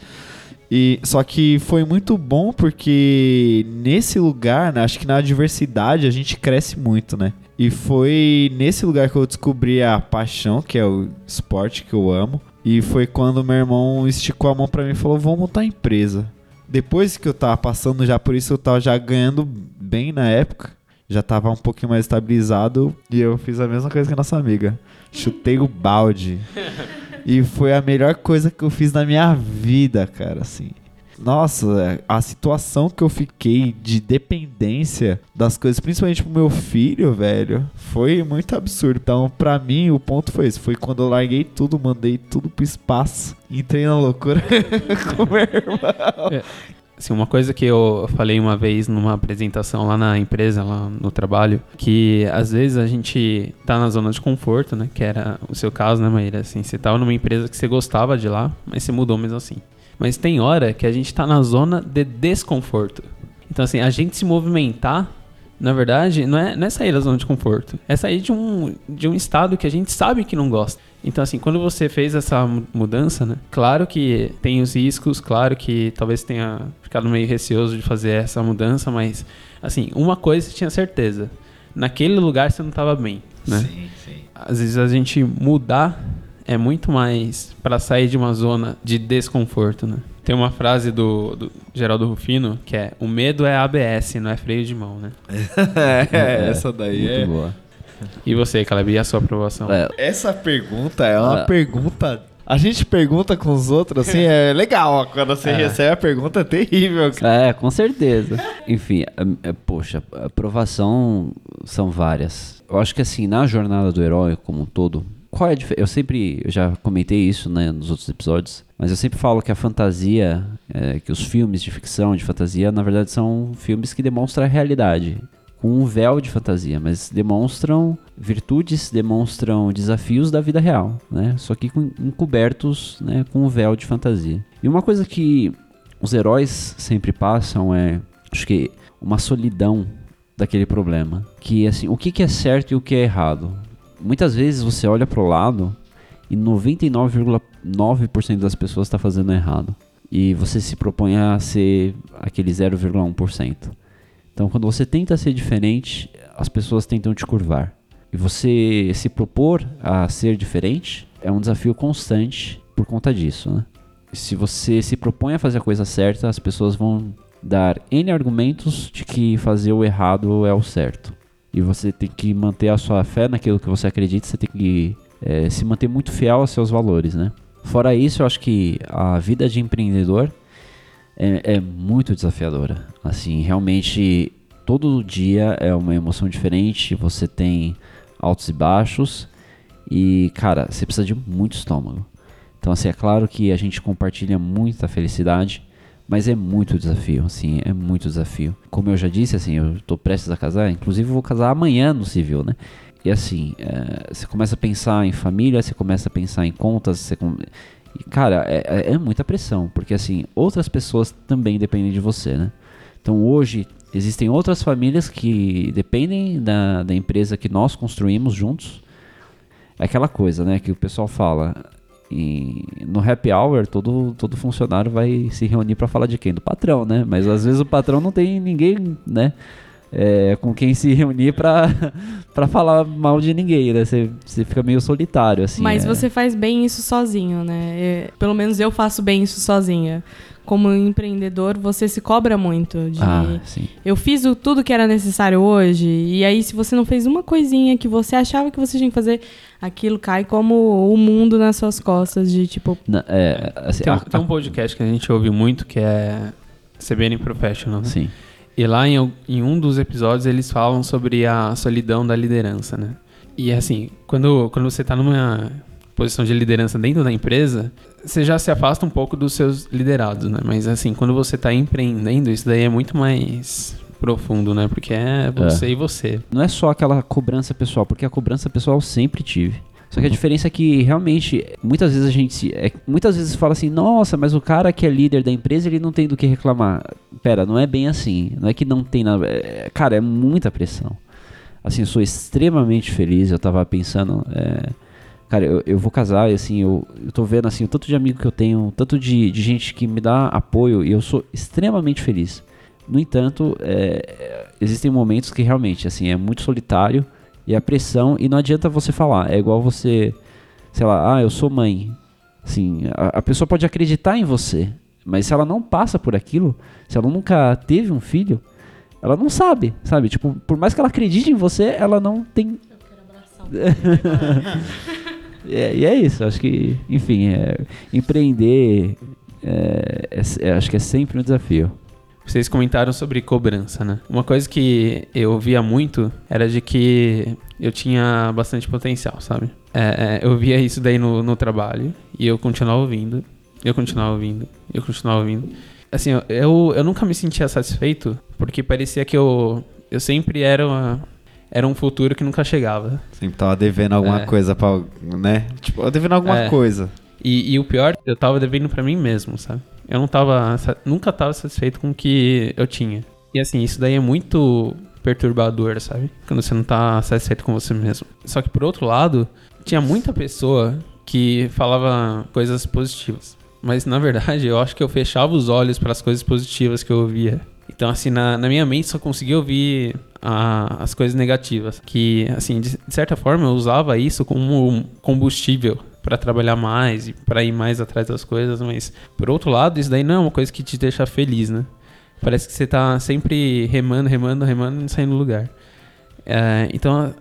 E só que foi muito bom porque nesse lugar, né, acho que na adversidade a gente cresce muito, né? E foi nesse lugar que eu descobri a paixão, que é o esporte que eu amo. E foi quando meu irmão esticou a mão pra mim e falou: "Vamos montar a empresa". Depois que eu tava passando já por isso, eu tava já ganhando bem na época. Já tava um pouquinho mais estabilizado e eu fiz a mesma coisa que a nossa amiga. Chutei o balde. [LAUGHS] E foi a melhor coisa que eu fiz na minha vida, cara, assim. Nossa, a situação que eu fiquei de dependência das coisas, principalmente pro meu filho, velho, foi muito absurdo. Então, pra mim, o ponto foi esse. Foi quando eu larguei tudo, mandei tudo pro espaço. Entrei na loucura [LAUGHS] com meu irmão. Assim, uma coisa que eu falei uma vez numa apresentação lá na empresa, lá no trabalho, que às vezes a gente tá na zona de conforto, né? Que era o seu caso, né, Maíra? Assim, você tava numa empresa que você gostava de lá, mas você mudou mesmo assim. Mas tem hora que a gente tá na zona de desconforto. Então, assim, a gente se movimentar na verdade, não é, não é sair da zona de conforto. É sair de um, de um estado que a gente sabe que não gosta. Então, assim, quando você fez essa mudança, né? Claro que tem os riscos, claro que talvez tenha ficado meio receoso de fazer essa mudança, mas, assim, uma coisa você tinha certeza. Naquele lugar você não estava bem, né? Sim, sim. Às vezes a gente mudar é muito mais para sair de uma zona de desconforto, né? Tem uma frase do, do Geraldo Rufino que é: O medo é ABS, não é freio de mão, né? [LAUGHS] É, essa daí Muito é. boa. E você, Caleb, e a sua aprovação? É, Essa pergunta é uma Ah. pergunta. A gente pergunta com os outros, assim, [LAUGHS] é legal. Quando você É. recebe a pergunta, é terrível. cara. É, com certeza. Enfim, é, é, poxa, a aprovação são várias. Eu acho que assim, na jornada do herói como um todo, qual é a diferença? Eu sempre, eu já comentei isso né, nos outros episódios, mas eu sempre falo que a fantasia, é, que os filmes de ficção, de fantasia, na verdade são filmes que demonstram a realidade. Com um véu de fantasia, mas demonstram virtudes, demonstram desafios da vida real, né? Só que com- encobertos né, com um véu de fantasia. E uma coisa que os heróis sempre passam é, acho que, uma solidão daquele problema. Que, assim, o que, que é certo e o que é errado. Muitas vezes você olha pro lado e 99,9% das pessoas está fazendo errado. E você se propõe a ser aquele 0,1%. Então, quando você tenta ser diferente, as pessoas tentam te curvar. E você se propor a ser diferente é um desafio constante por conta disso, né? Se você se propõe a fazer a coisa certa, as pessoas vão dar N argumentos de que fazer o errado é o certo. E você tem que manter a sua fé naquilo que você acredita, você tem que eh, se manter muito fiel aos seus valores, né? Fora isso, eu acho que a vida de empreendedor é, é muito desafiadora. Assim, realmente, todo dia é uma emoção diferente, você tem altos e baixos, e, cara, você precisa de muito estômago. Então, assim, é claro que a gente compartilha muita felicidade, mas é muito desafio, assim, é muito desafio. Como eu já disse, assim, eu tô prestes a casar, inclusive vou casar amanhã no civil, né? E assim, é, você começa a pensar em família, você começa a pensar em contas, você com- e, cara, é, é- é muita pressão, porque assim, outras pessoas também dependem de você, né? Então hoje existem outras famílias que dependem da, da empresa que nós construímos juntos. É aquela coisa, né, que o pessoal fala. E no happy hour, todo, todo funcionário vai se reunir para falar de quem? Do patrão, né? Mas às vezes o patrão não tem ninguém, né? É, com quem se reunir pra, [LAUGHS] pra falar mal de ninguém, né? Você, você fica meio solitário, assim. Mas é. você faz bem isso sozinho, né? É, pelo menos eu faço bem isso sozinha. Como empreendedor, você se cobra muito de Ah, sim. eu fiz o, tudo que era necessário hoje, e aí se você não fez uma coisinha que você achava que você tinha que fazer, aquilo cai como o mundo nas suas costas, de tipo, Na- é, assim, Tem, um- a- tem um podcast que a gente ouve muito que é CBN Professional, né? Sim. E lá em, em um dos episódios eles falam sobre a solidão da liderança, né? E assim, quando, quando você tá numa posição de liderança dentro da empresa, você já se afasta um pouco dos seus liderados, né? Mas assim, quando você tá empreendendo, isso daí é muito mais profundo, né? Porque é você e você. Não é só aquela cobrança pessoal, porque a cobrança pessoal eu sempre tive. Só que a diferença é que realmente, muitas vezes a gente se- é, muitas vezes fala assim, nossa, mas o cara que é líder da empresa, ele não tem do que reclamar. Pera, não é bem assim. Não é que não tem nada. é- cara, é muita pressão. Assim, sou extremamente feliz. Eu tava pensando. é, cara, eu, eu vou casar e assim, eu, eu tô vendo assim, o tanto de amigo que eu tenho, o tanto de, de gente que me dá apoio, e eu sou extremamente feliz. No entanto, é, existem momentos que realmente, assim, é muito solitário e a pressão, e não adianta você falar. É igual você, sei lá, ah, eu sou mãe. Assim, a, a pessoa pode acreditar em você, mas se ela não passa por aquilo, se ela nunca teve um filho, ela não sabe, sabe? Tipo, por mais que ela acredite em você, ela não tem. [LAUGHS] É, e é isso, acho que, enfim, é, empreender, é, é- é- acho que é sempre um desafio. Vocês comentaram sobre cobrança, né? Uma coisa que eu ouvia muito era de que eu tinha bastante potencial, sabe? É, é, eu via isso daí no, no trabalho e eu continuava ouvindo, eu continuava ouvindo, eu continuava ouvindo. Assim, eu, eu, eu nunca me sentia satisfeito porque parecia que eu, eu sempre era, uma- era um futuro que nunca chegava. Sempre tava devendo alguma É. coisa pra. né? Tipo, eu devendo alguma É. coisa. E, e o pior, eu tava devendo pra mim mesmo, sabe? Eu não tava, nunca tava satisfeito com o que eu tinha. E assim, isso daí é muito perturbador, sabe? Quando você não tá satisfeito com você mesmo. Só que por outro lado, tinha muita pessoa que falava coisas positivas. Mas na verdade, eu acho que eu fechava os olhos para as coisas positivas que eu ouvia. Então, assim, na, na minha mente só conseguia ouvir a, as coisas negativas. Que, assim, de, de certa forma eu usava isso como combustível para trabalhar mais e para ir mais atrás das coisas, mas por outro lado, isso daí não é uma coisa que te deixa feliz, né? Parece que você tá sempre remando, remando, remando e não saindo do lugar. É, então,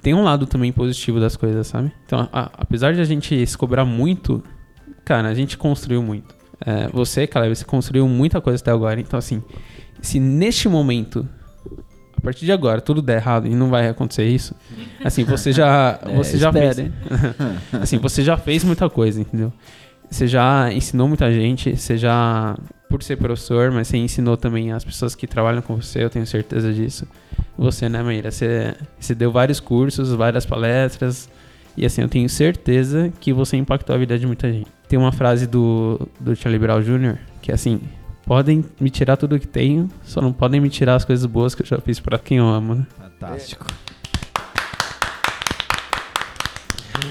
tem um lado também positivo das coisas, sabe? Então, a, apesar de a gente se cobrar muito, cara, a gente construiu muito. É, você, Caleb, você construiu muita coisa até agora. Então, assim, se neste momento, a partir de agora, tudo der errado e não vai acontecer isso, assim, você já, [LAUGHS] É, você já fez, [LAUGHS] assim, você já fez muita coisa, entendeu? Você já ensinou muita gente, você já, por ser professor, mas você ensinou também as pessoas que trabalham com você, eu tenho certeza disso. Você, né, Maíra? Você, você deu vários cursos, várias palestras, e assim, eu tenho certeza que você impactou a vida de muita gente. Tem uma frase do, do Charlie Brown Jr. que é assim: podem me tirar tudo que tenho, só não podem me tirar as coisas boas que eu já fiz pra quem eu amo, né? Fantástico.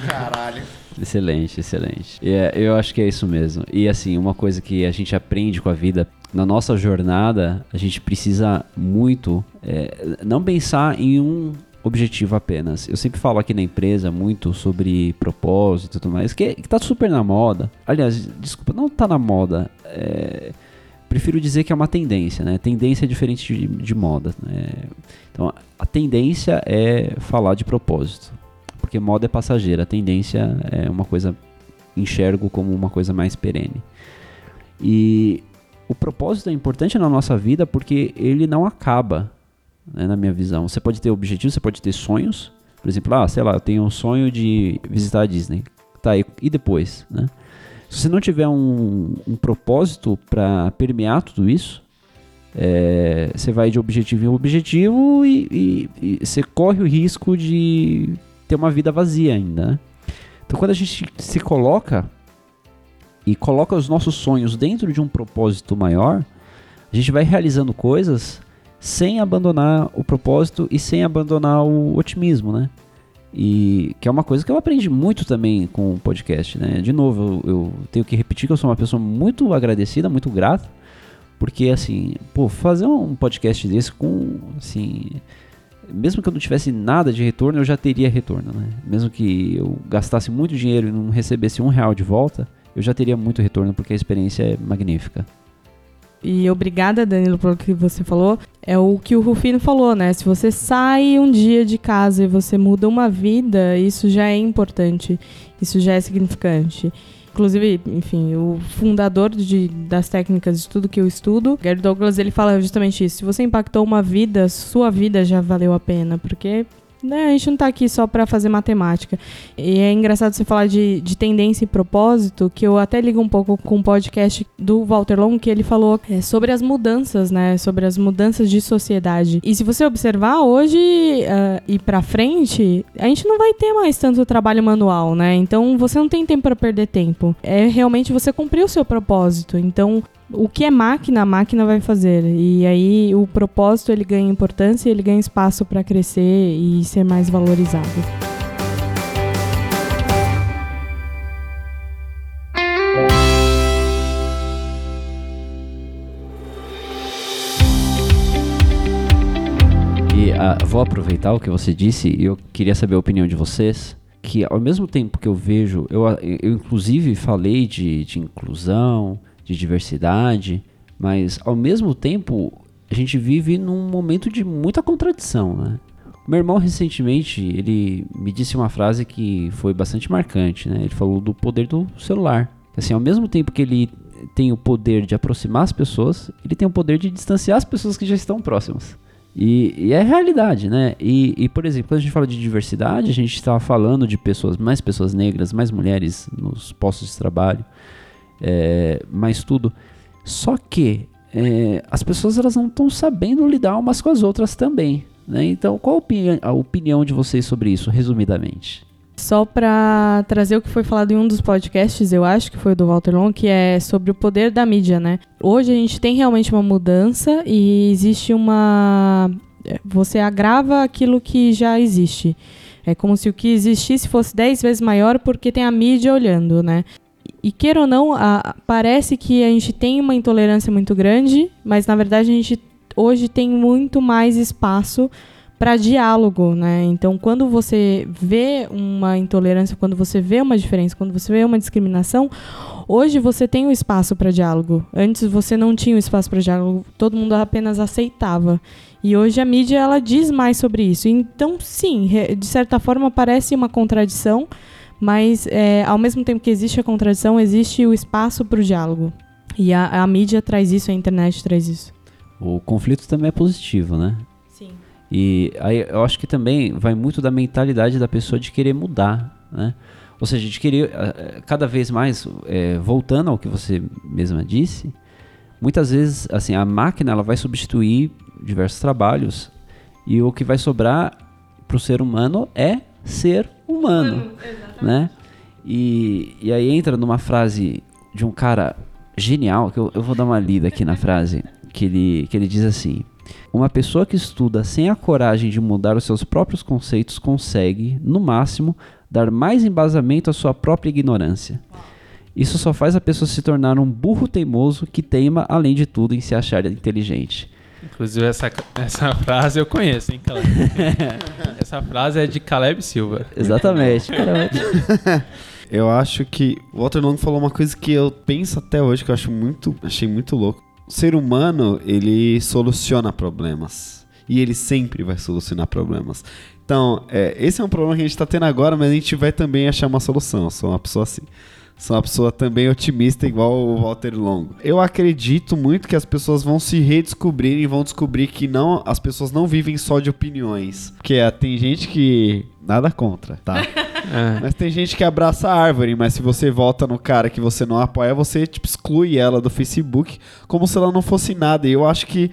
Caralho. Excelente, excelente. E é, eu acho que é isso mesmo. E assim, uma coisa que a gente aprende com a vida, na nossa jornada, a gente precisa muito é, não pensar em um objetivo apenas. Eu sempre falo aqui na empresa muito sobre propósito e tudo mais, que, que tá super na moda. Aliás, desculpa, não tá na moda. É, prefiro dizer que é uma tendência, né? Tendência é diferente de, de moda. Né? Então, a tendência é falar de propósito porque moda é passageira, a tendência é uma coisa enxergo como uma coisa mais perene. E o propósito é importante na nossa vida porque ele não acaba, né, na minha visão. Você pode ter objetivos, você pode ter sonhos. Por exemplo, ah, sei lá, eu tenho um sonho de visitar a Disney. Tá, e, e depois, né? Se você não tiver um, um propósito para permear tudo isso, é, você vai de objetivo em objetivo e, e- e você corre o risco de ter uma vida vazia ainda. né? Então, quando a gente se coloca e coloca os nossos sonhos dentro de um propósito maior, a gente vai realizando coisas sem abandonar o propósito e sem abandonar o otimismo, né? E que é uma coisa que eu aprendi muito também com o podcast, né? De novo, eu, eu tenho que repetir que eu sou uma pessoa muito agradecida, muito grata, porque assim, pô, fazer um podcast desse com, assim, mesmo que eu não tivesse nada de retorno, eu já teria retorno, né? Mesmo que eu gastasse muito dinheiro e não recebesse um real de volta, eu já teria muito retorno porque a experiência é magnífica. E obrigada, Danilo, pelo que você falou. É o que o Rufino falou, né? Se você sai um dia de casa e você muda uma vida, isso já é importante. Isso já é significante. Inclusive, enfim, o fundador de, das técnicas de tudo que eu estudo, Gary Douglas, ele fala justamente isso. Se você impactou uma vida, sua vida já valeu a pena. Porque né, a gente não tá aqui só para fazer matemática. E é engraçado você falar de, de tendência e propósito, que eu até ligo um pouco com o podcast do Walter Long, que ele falou é, sobre as mudanças, né? Sobre as mudanças de sociedade. E se você observar hoje ah, e pra frente, a gente não vai ter mais tanto trabalho manual, né? Então você não tem tempo para perder tempo. É realmente você cumprir o seu propósito. Então o que é máquina, a máquina vai fazer. E aí o propósito ele ganha importância, ele ganha espaço para crescer e ser mais valorizado. E ah, vou aproveitar o que você disse e eu queria saber a opinião de vocês. Que ao mesmo tempo que eu vejo, eu, eu inclusive falei de, de inclusão, de diversidade, mas ao mesmo tempo a gente vive num momento de muita contradição, né? Meu irmão recentemente ele me disse uma frase que foi bastante marcante, né? Ele falou do poder do celular. Assim, ao mesmo tempo que ele tem o poder de aproximar as pessoas, ele tem o poder de distanciar as pessoas que já estão próximas. E, e é realidade, né? E, e, por exemplo, quando a gente fala de diversidade, a gente está falando de pessoas, mais pessoas negras, mais mulheres nos postos de trabalho, é, mais tudo. Só que é, as pessoas elas não estão sabendo lidar umas com as outras também. Né? Então, qual a opini- a opinião de vocês sobre isso, resumidamente? Só para trazer o que foi falado em um dos podcasts, eu acho que foi do Walter Long, que é sobre o poder da mídia, né? Hoje a gente tem realmente uma mudança e existe uma é, você agrava aquilo que já existe. É como se o que existisse fosse 10 vezes maior porque tem a mídia olhando, né? E queira ou não, a, parece que a gente tem uma intolerância muito grande, mas na verdade a gente hoje tem muito mais espaço para diálogo, né? Então, quando você vê uma intolerância, quando você vê uma diferença, quando você vê uma discriminação, hoje você tem um espaço para diálogo. Antes você não tinha um espaço para diálogo, todo mundo apenas aceitava. E hoje a mídia ela diz mais sobre isso. Então, sim, de certa forma parece uma contradição, mas é, ao mesmo tempo que existe a contradição, existe o espaço para o diálogo. E a, a mídia traz isso, a internet traz isso. O conflito também é positivo, né? E aí eu acho que também vai muito da mentalidade da pessoa de querer mudar, né? Ou seja, de querer eh, eh, cada vez mais, é, voltando ao que você mesma disse, muitas vezes assim a máquina ela vai substituir diversos trabalhos e o que vai sobrar para o ser humano é ser humano, né? E, e aí entra numa frase de um cara genial que eu, eu vou dar uma lida aqui na frase que ele que ele diz assim uma pessoa que estuda sem a coragem de mudar os seus próprios conceitos consegue, no máximo, dar mais embasamento à sua própria ignorância. Isso só faz a pessoa se tornar um burro teimoso que teima, além de tudo, em se achar inteligente. Inclusive, essa, essa [LAUGHS] frase eu conheço, hein, Caleb? [LAUGHS] essa frase é de Caleb Silva. Exatamente. [LAUGHS] eu acho que o Walter Long falou uma coisa que eu penso até hoje, que eu acho muito, achei muito louco o ser humano, ele soluciona problemas. E ele sempre vai solucionar problemas. Então, é, esse é um problema que a gente está tendo agora, mas a gente vai também achar uma solução. Eu sou uma pessoa assim. Sou uma pessoa também otimista, igual o Walter Longo. Eu acredito muito que as pessoas vão se redescobrir e vão descobrir que não, as pessoas não vivem só de opiniões. Porque é, tem gente que. Nada contra, tá? [LAUGHS] É. Mas tem gente que abraça a árvore, mas se você volta no cara que você não apoia, você tipo, exclui ela do Facebook como se ela não fosse nada. E eu acho que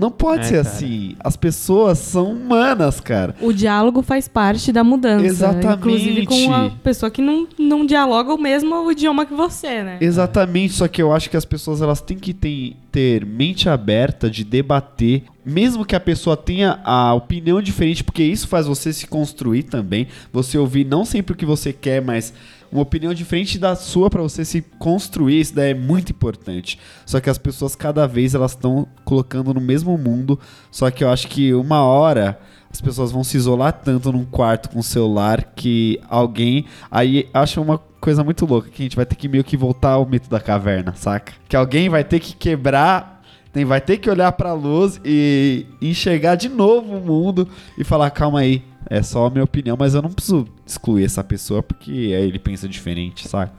não pode é, ser cara. assim. As pessoas são humanas, cara. O diálogo faz parte da mudança. Exatamente. Inclusive com uma pessoa que não, não dialoga o mesmo idioma que você, né? Exatamente. Só que eu acho que as pessoas elas têm que ter, ter mente aberta de debater. Mesmo que a pessoa tenha a opinião diferente, porque isso faz você se construir também. Você ouvir não sempre o que você quer, mas uma opinião diferente da sua para você se construir, isso daí é muito importante. Só que as pessoas cada vez elas estão colocando no mesmo mundo, só que eu acho que uma hora as pessoas vão se isolar tanto num quarto com celular que alguém aí acha uma coisa muito louca que a gente vai ter que meio que voltar ao mito da caverna, saca? Que alguém vai ter que quebrar tem, vai ter que olhar para a luz e enxergar de novo o mundo e falar: calma aí, é só a minha opinião, mas eu não preciso excluir essa pessoa porque ele pensa diferente, saca?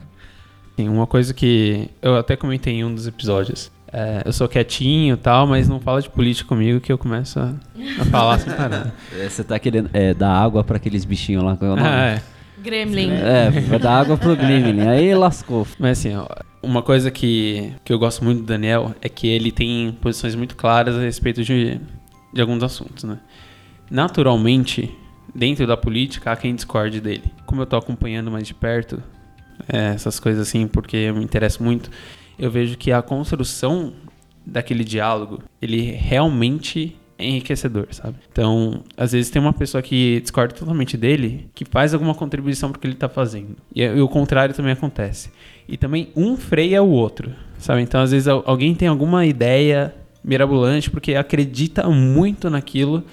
Tem uma coisa que eu até comentei em um dos episódios. É, eu sou quietinho e tal, mas não fala de política comigo que eu começo a, a falar sem parar. [LAUGHS] É, você tá querendo é, dar água para aqueles bichinhos lá. [LAUGHS] É o nome? Ah, é. Gremlin. É, vai dar água pro Gremlin. Aí lascou. Mas assim, ó, uma coisa que, que eu gosto muito do Daniel é que ele tem posições muito claras a respeito de, de alguns assuntos, né? Naturalmente, dentro da política, há quem discorde dele. Como eu tô acompanhando mais de perto é, essas coisas assim, porque eu me interesso muito, eu vejo que a construção daquele diálogo, ele realmente enriquecedor, sabe? Então, às vezes tem uma pessoa que discorda totalmente dele, que faz alguma contribuição o que ele está fazendo. E, e, o contrário também acontece. E também um freia o outro, sabe? Então, às vezes alguém tem alguma ideia mirabolante porque acredita muito naquilo,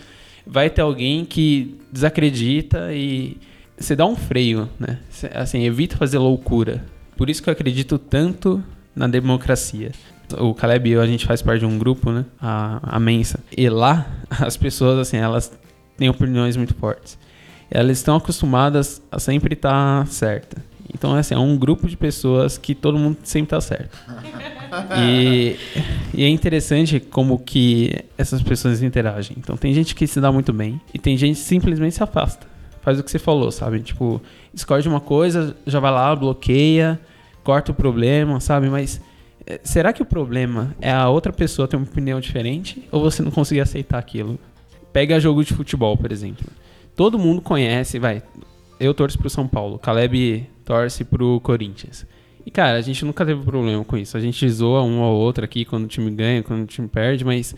vai ter alguém que desacredita e você dá um freio, né? Assim, evita fazer loucura. Por isso que eu acredito tanto na democracia. O Caleb e eu, a gente faz parte de um grupo, né? A, a Mensa. E lá, [LAUGHS] as pessoas, assim, elas têm opiniões muito fortes. Elas estão acostumadas a sempre estar tá certa. Então, assim, é um grupo de pessoas que todo mundo sempre está certo. E, [LAUGHS] e, é interessante como que essas pessoas interagem. Então, tem gente que se dá muito bem e tem gente que simplesmente se afasta. Faz o que você falou, sabe? Tipo, discorde uma coisa, já vai lá, bloqueia, corta o problema, sabe? Mas será que o problema é a outra pessoa ter uma opinião diferente ou você não conseguir aceitar aquilo? Pega jogo de futebol, por exemplo. Todo mundo conhece, vai. Eu torço pro São Paulo, Caleb torce pro Corinthians. E cara, a gente nunca teve problema com isso. A gente zoa um ou outro aqui quando o time ganha, quando o time perde, mas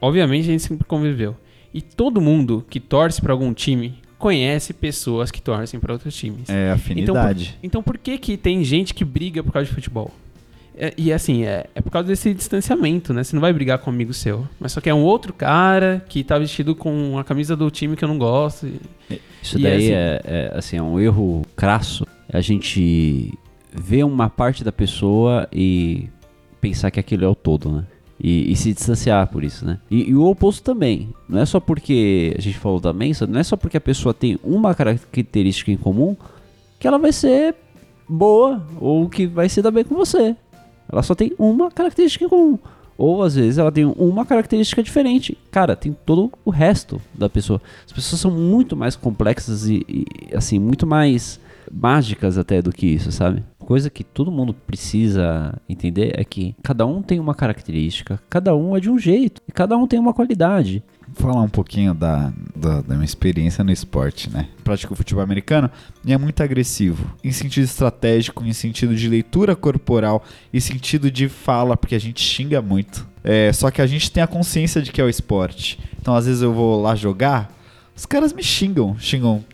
obviamente a gente sempre conviveu. E todo mundo que torce pra algum time conhece pessoas que torcem pra outros times. É afinidade. Então por que que tem gente que briga por causa de futebol? É, e assim, é, é por causa desse distanciamento, né? Você não vai brigar com um amigo seu. Mas só que é um outro cara que tá vestido com a camisa do time que eu não gosto. e- Isso E daí assim- é, é, assim, é um erro crasso. A gente vê uma parte da pessoa e pensar que aquilo é o todo, né? E, e se distanciar por isso, né? E, e o oposto também. Não é só porque a gente falou da mensa, não é só porque a pessoa tem uma característica em comum que ela vai ser boa ou que vai se dar bem com você. Ela só tem uma característica em comum. Ou às vezes ela tem uma característica diferente. Cara, tem todo o resto da pessoa. As pessoas são muito mais complexas e, e, assim, muito mais mágicas até do que isso, sabe? Coisa que todo mundo precisa entender é que cada um tem uma característica, cada um é de um jeito e cada um tem uma qualidade. Falar um pouquinho da, da, da minha experiência no esporte, né? Pratico futebol americano e é muito agressivo. Em sentido estratégico, em sentido de leitura corporal e sentido de fala, porque a gente xinga muito. É, só que a gente tem a consciência de que é o esporte. Então, às vezes eu vou lá jogar, os caras me xingam, xingam,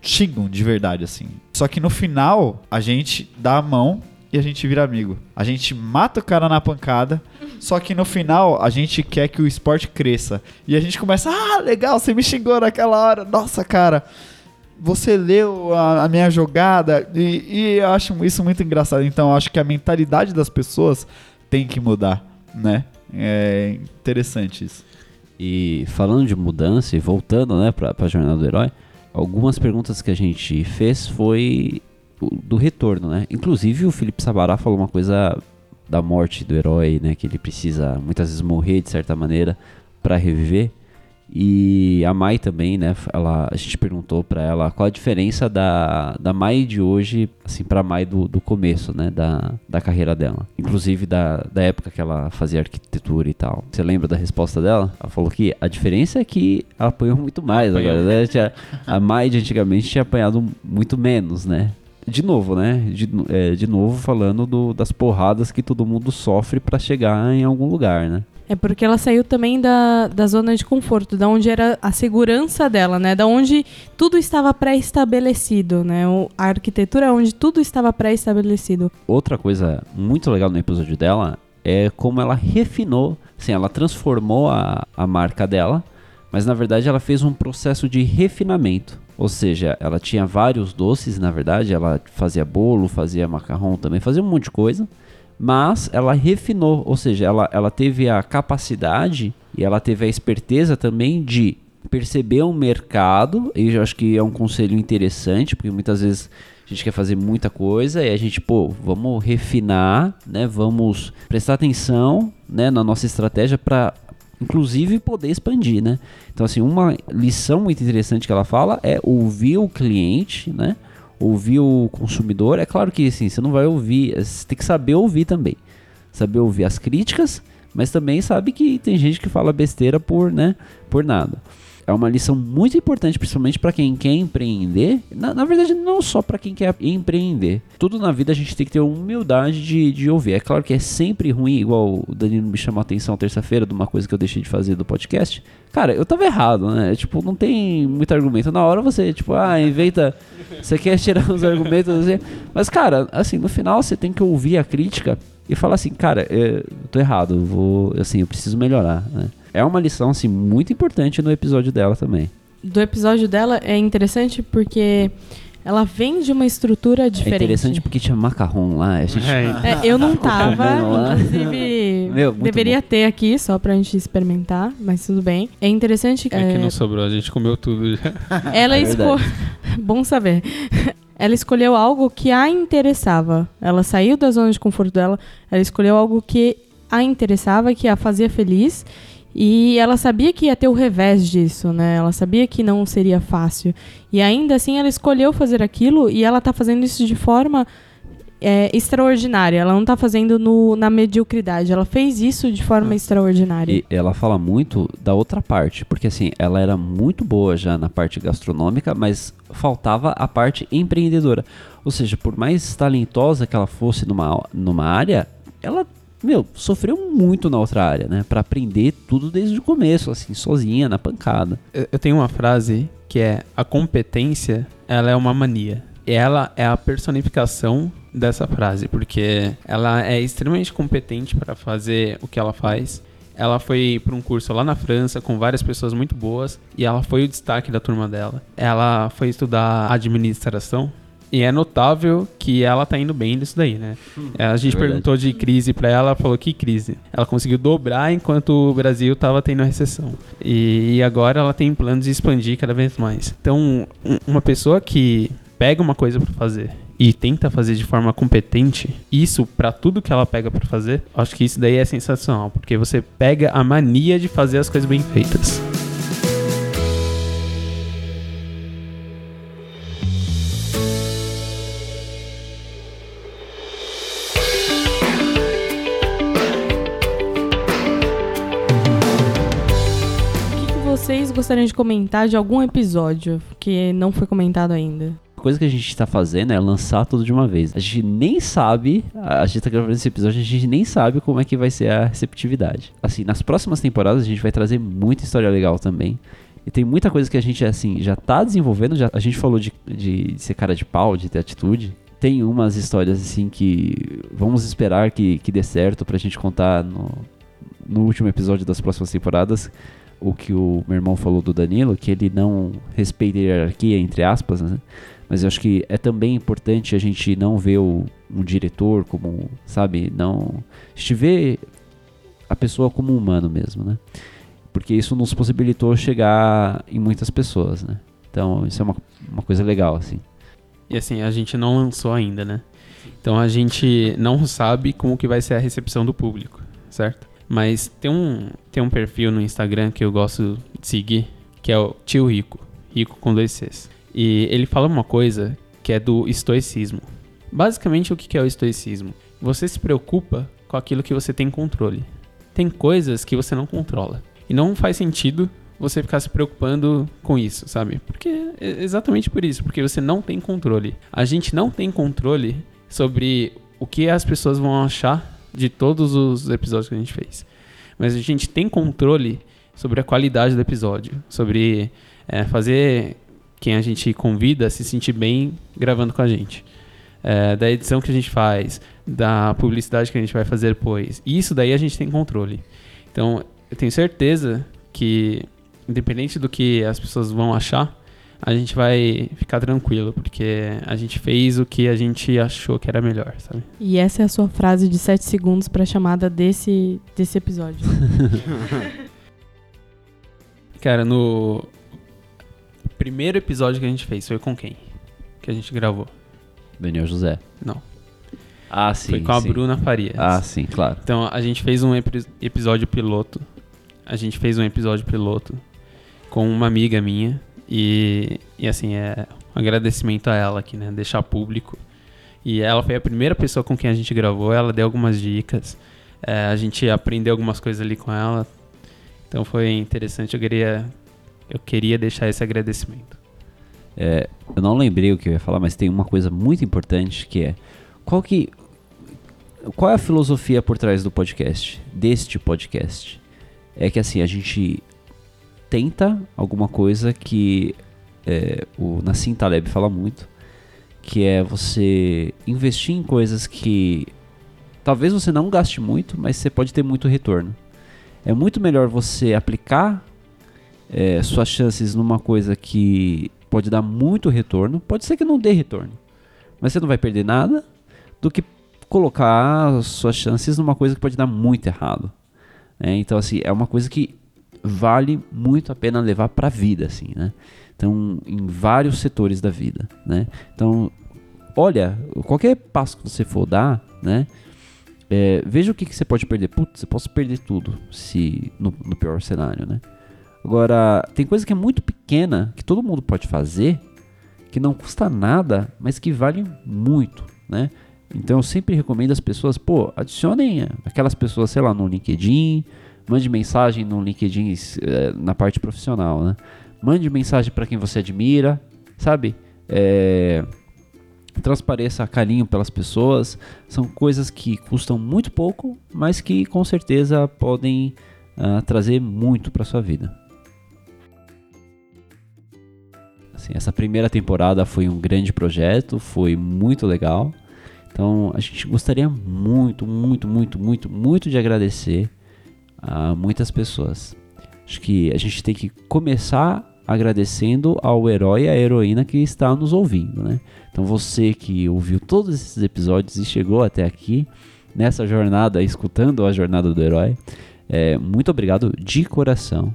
xingam de verdade, assim. Só que no final, a gente dá a mão e a gente vira amigo. A gente mata o cara na pancada, só que no final a gente quer que o esporte cresça. E a gente começa, ah, legal, você me xingou naquela hora. Nossa, cara, você leu a, a minha jogada. E, e eu acho isso muito engraçado. Então eu acho que a mentalidade das pessoas tem que mudar, né? É interessante isso. E falando de mudança e voltando, né, pra, pra jornada do herói, algumas perguntas que a gente fez foi do retorno, né? Inclusive o Felipe Sabará falou uma coisa da morte do herói, né, que ele precisa muitas vezes morrer de certa maneira pra reviver. E a Mai também, né? Ela, a gente perguntou pra ela qual a diferença da, da Mai de hoje, assim, pra Mai do, do começo, né? Da, da carreira dela. Inclusive da, da época que ela fazia arquitetura e tal. Você lembra da resposta dela? Ela falou que a diferença é que ela apanhou muito mais agora, né? A Mai de antigamente tinha apanhado muito menos, né? De novo, né? De, é, de novo falando do- das porradas que todo mundo sofre pra chegar em algum lugar, né? É porque ela saiu também da, da zona de conforto, da onde era a segurança dela, né? Da onde tudo estava pré-estabelecido, né? O- A arquitetura é onde tudo estava pré-estabelecido. Outra coisa muito legal no episódio dela é como ela refinou, assim, ela transformou a, a marca dela, mas na verdade ela fez um processo de refinamento. Ou seja, ela tinha vários doces, na verdade, ela fazia bolo, fazia macarrão também, fazia um monte de coisa, mas ela refinou, ou seja, ela, ela teve a capacidade e ela teve a esperteza também de perceber um mercado, e eu acho que é um conselho interessante, porque muitas vezes a gente quer fazer muita coisa e a gente, pô, vamos refinar, né? Vamos prestar atenção, né, na nossa estratégia para inclusive poder expandir, né? Então assim, uma lição muito interessante que ela fala é ouvir o cliente, né? Ouvir o consumidor. É claro que assim, você não vai ouvir, você tem que saber ouvir também. Saber ouvir as críticas, mas também sabe que tem gente que fala besteira por, né, por nada é uma lição muito importante, principalmente para quem quer empreender. Na, na verdade, não só para quem quer empreender. Tudo na vida a gente tem que ter humildade de, de ouvir. É claro que é sempre ruim, igual o Danilo me chamou a atenção terça-feira de uma coisa que eu deixei de fazer do podcast. Cara, eu tava errado, né? Tipo, não tem muito argumento. Na hora você, tipo, ah, inventa. Você quer tirar os argumentos assim. Mas, cara, assim, no final você tem que ouvir a crítica e falar assim, cara, eu tô errado, vou, assim, eu preciso melhorar, né? É uma lição, assim, muito importante no episódio dela também. Do episódio dela é interessante porque ela vem de uma estrutura diferente. É interessante porque tinha macarrão lá, a gente... É, É, eu não [LAUGHS] tava, inclusive [LAUGHS] Meu, deveria ter aqui só pra gente experimentar, mas tudo bem. É interessante é que é, não sobrou, a gente comeu tudo já. [LAUGHS] ela É escolheu. Bom saber. Ela escolheu algo que a interessava. Ela saiu da zona de conforto dela, ela escolheu algo que a interessava, que a fazia feliz. E ela sabia que ia ter o revés disso, né? Ela sabia que não seria fácil. E ainda assim ela escolheu fazer aquilo e ela tá fazendo isso de forma é, extraordinária. Ela não tá fazendo no, na mediocridade. Ela fez isso de forma extraordinária. E ela fala muito da outra parte, porque assim, ela era muito boa já na parte gastronômica, mas faltava a parte empreendedora. Ou seja, por mais talentosa que ela fosse numa, numa área, ela meu, sofreu muito na outra área, né? Pra aprender tudo desde o começo, assim, sozinha, na pancada. Eu eu tenho uma frase que é: a competência, ela é uma mania. E ela é a personificação dessa frase, porque ela é extremamente competente para fazer o que ela faz. Ela foi para um curso lá na França com várias pessoas muito boas e ela foi o destaque da turma dela. Ela foi estudar administração e é notável que ela tá indo bem nisso daí, né? A gente é perguntou de crise para ela, ela falou que crise. Ela conseguiu dobrar enquanto o Brasil tava tendo a recessão. E, e agora ela tem planos de expandir cada vez mais. Então, um- uma pessoa que pega uma coisa para fazer e tenta fazer de forma competente, isso para tudo que ela pega para fazer, acho que isso daí é sensacional, porque você pega a mania de fazer as coisas bem feitas. Gostariam de comentar de algum episódio que não foi comentado ainda? A coisa que a gente tá fazendo é lançar tudo de uma vez. A gente nem sabe, a gente tá gravando esse episódio, a gente nem sabe como é que vai ser a receptividade. Assim, nas próximas temporadas a gente vai trazer muita história legal também. E tem muita coisa que a gente, assim, já tá desenvolvendo. Já, a gente falou de, de, de ser cara de pau, de ter atitude. Tem umas histórias, assim, que vamos esperar que, que dê certo pra gente contar no, no último episódio das próximas temporadas. O que o meu irmão falou do Danilo, que ele não respeita a hierarquia, entre aspas, né? Mas eu acho que é também importante a gente não ver o, um diretor como, sabe, não. A gente vê a pessoa como um humano mesmo, né? Porque isso nos possibilitou chegar em muitas pessoas, né? Então isso é uma, uma coisa legal, assim. E assim, a gente não lançou ainda, né? Então a gente não sabe como que vai ser a recepção do público, certo? Mas tem um, tem um perfil no Instagram que eu gosto de seguir, que é o Tio Rico, Rico com dois Cs. E ele fala uma coisa que é do estoicismo. Basicamente, o que é o estoicismo? Você se preocupa com aquilo que você tem controle. Tem coisas que você não controla. E não faz sentido você ficar se preocupando com isso, sabe? Porque é exatamente por isso, porque você não tem controle. A gente não tem controle sobre o que as pessoas vão achar de todos os episódios que a gente fez. Mas a gente tem controle sobre a qualidade do episódio, sobre é, fazer quem a gente convida se sentir bem gravando com a gente. É, da edição que a gente faz, da publicidade que a gente vai fazer depois. Isso daí a gente tem controle. Então, eu tenho certeza que, independente do que as pessoas vão achar, a gente vai ficar tranquilo, porque a gente fez o que a gente achou que era melhor, sabe? E essa é a sua frase de 7 segundos pra chamada desse, desse episódio. [LAUGHS] Cara, no primeiro episódio que a gente fez foi com quem? Que a gente gravou? Daniel José. Não. Ah, sim. foi com a sim. Bruna Farias. Ah, sim, claro. Então, a gente fez um epi- episódio piloto. A gente fez um episódio piloto com uma amiga minha. E, e assim, é um agradecimento a ela aqui, né? Deixar público. E ela foi a primeira pessoa com quem a gente gravou. Ela deu algumas dicas. É, a gente aprendeu algumas coisas ali com ela. Então foi interessante. Eu queria, eu queria deixar esse agradecimento. É, eu não lembrei o que eu ia falar, mas tem uma coisa muito importante que é qual que qual é a filosofia por trás do podcast, deste podcast? É que assim a gente tenta alguma coisa que é, o Nassim Taleb fala muito, que é você investir em coisas que talvez você não gaste muito, mas você pode ter muito retorno. É muito melhor você aplicar é, suas chances numa coisa que pode dar muito retorno, pode ser que não dê retorno, mas você não vai perder nada, do que colocar suas chances numa coisa que pode dar muito errado. né? Então, assim, é uma coisa que vale muito a pena levar pra vida, assim, né? Então, em vários setores da vida, né? Então, olha, qualquer passo que você for dar, né? é, veja o que, que você pode perder. Putz, eu posso perder tudo se no, no pior cenário, né? Agora, tem coisa que é muito pequena que todo mundo pode fazer, que não custa nada, mas que vale muito, né? Então eu sempre recomendo as pessoas, pô, adicionem aquelas pessoas, sei lá, no LinkedIn, mande mensagem no LinkedIn eh, na parte profissional, né? Mande mensagem para quem você admira, sabe? É, transpareça carinho pelas pessoas. São coisas que custam muito pouco, mas que com certeza podem uh, trazer muito para sua vida. Assim, essa primeira temporada foi um grande projeto, foi muito legal. Então a gente gostaria muito, muito, muito, muito, muito de agradecer a muitas pessoas. Acho que a gente tem que começar agradecendo ao herói e à heroína que está nos ouvindo, né? Então você que ouviu todos esses episódios e chegou até aqui nessa jornada, escutando a jornada do herói, é, muito obrigado de coração.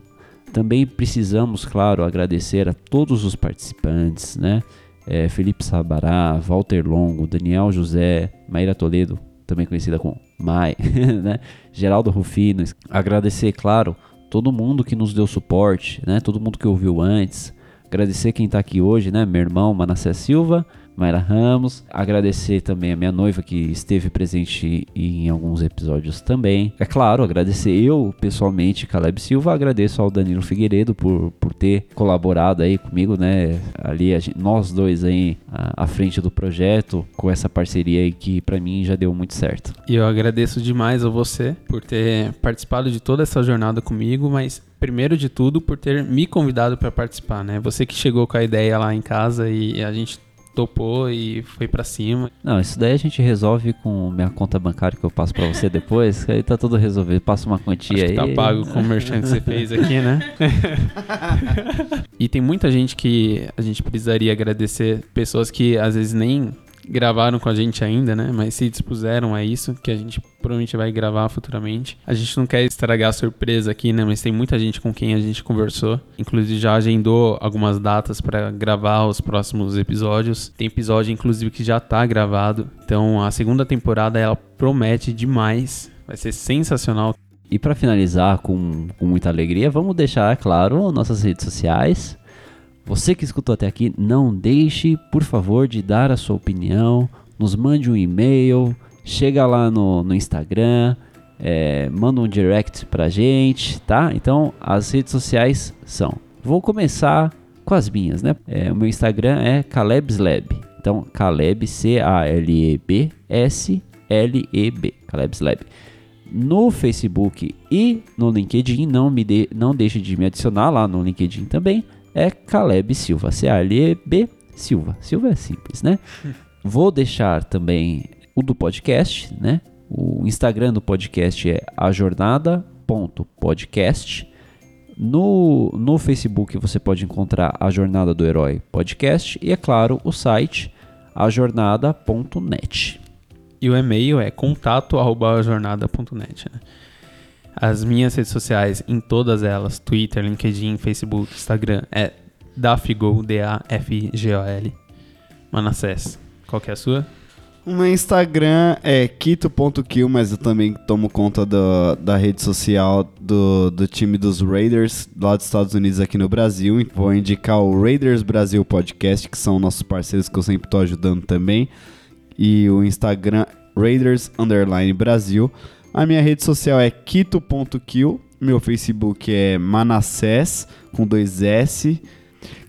Também precisamos, claro, agradecer a todos os participantes, né? É, Felipe Sabará, Walter Longo, Daniel José, Maíra Toledo, também conhecida como Mai, [LAUGHS] né? Geraldo Rufino. Agradecer, claro, todo mundo que nos deu suporte, né? Todo mundo que ouviu antes. Agradecer quem está aqui hoje, né? Meu irmão Manassé Silva, Mayra Ramos. Agradecer também a minha noiva que esteve presente em alguns episódios também. É claro, agradecer eu pessoalmente, Caleb Silva. Agradeço ao Danilo Figueiredo por, por ter colaborado aí comigo, né? Ali, gente, nós dois aí à, à, frente do projeto, com essa parceria aí que para mim já deu muito certo. E eu agradeço demais a você por ter participado de toda essa jornada comigo, mas primeiro de tudo por ter me convidado para participar, né? Você que chegou com a ideia lá em casa e a gente topou e foi para cima. Não, isso daí a gente resolve com minha conta bancária que eu passo para você depois, que aí tá tudo resolvido. Passa uma quantia Acho aí. tá pago com o merchan que você fez aqui, né? [LAUGHS] e tem muita gente que a gente precisaria agradecer, pessoas que às vezes nem gravaram com a gente ainda, né? Mas se dispuseram a isso, que a gente provavelmente vai gravar futuramente. A gente não quer estragar a surpresa aqui, né? Mas tem muita gente com quem a gente conversou. Inclusive já agendou algumas datas para gravar os próximos episódios. Tem episódio, inclusive, que já tá gravado. Então a segunda temporada ela promete demais. Vai ser sensacional. E para finalizar com, com muita alegria, vamos deixar, claro, nossas redes sociais. Você que escutou até aqui, não deixe, por favor, de dar a sua opinião. Nos mande um e-mail, chega lá no, no Instagram, é, manda um direct pra gente, tá? Então, as redes sociais são. Vou começar com as minhas, né? É, o meu Instagram é CalebsLab. Então, Caleb, C-A-L-E-B, S-L-E-B, CalebsLab. No Facebook e no LinkedIn, não, me de, não deixe de me adicionar lá no LinkedIn também é Caleb Silva. C-A-L-E-B Silva. Silva é simples, né? [LAUGHS] Vou deixar também o do podcast, né? O Instagram do podcast é ajornada.podcast. No, no Facebook você pode encontrar a Jornada do Herói Podcast e, é claro, o site ajornada.net. E o e-mail é contato.ajornada.net. Né? As minhas redes sociais, em todas elas, Twitter, LinkedIn, Facebook, Instagram, é Dafgol, D-A-F-G-O-L. Manassés, qual que é a sua? O meu Instagram é quito.kill, mas eu também tomo conta do, da rede social do, do time dos Raiders lá dos Estados Unidos aqui no Brasil. Vou indicar o Raiders Brasil Podcast, que são nossos parceiros que eu sempre estou ajudando também. E o Instagram Raiders Brasil. A minha rede social é quito.kill. Meu Facebook é Manassés, com dois S.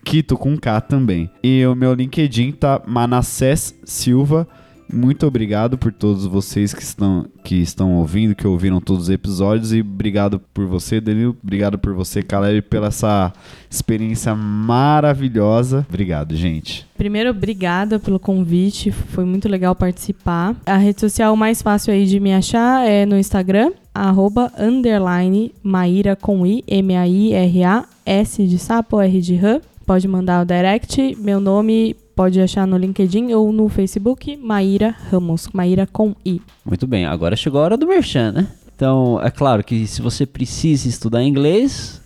Quito com K também. E o meu LinkedIn tá Manassés Silva. Muito obrigado por todos vocês que estão, que estão ouvindo, que ouviram todos os episódios. E obrigado por você, Danilo. Obrigado por você, Caleb, pela essa experiência maravilhosa. Obrigado, gente. Primeiro, obrigada pelo convite. Foi muito legal participar. A rede social mais fácil aí de me achar é no Instagram, arroba, underline, Maíra com I, M-A-I-R-A, S de sapo, R de rã. Pode mandar o direct. Meu nome pode achar no LinkedIn ou no Facebook, Maíra Ramos, Maíra com I. Muito bem, agora chegou a hora do merchan, né? Então, é claro que se você precisa estudar inglês,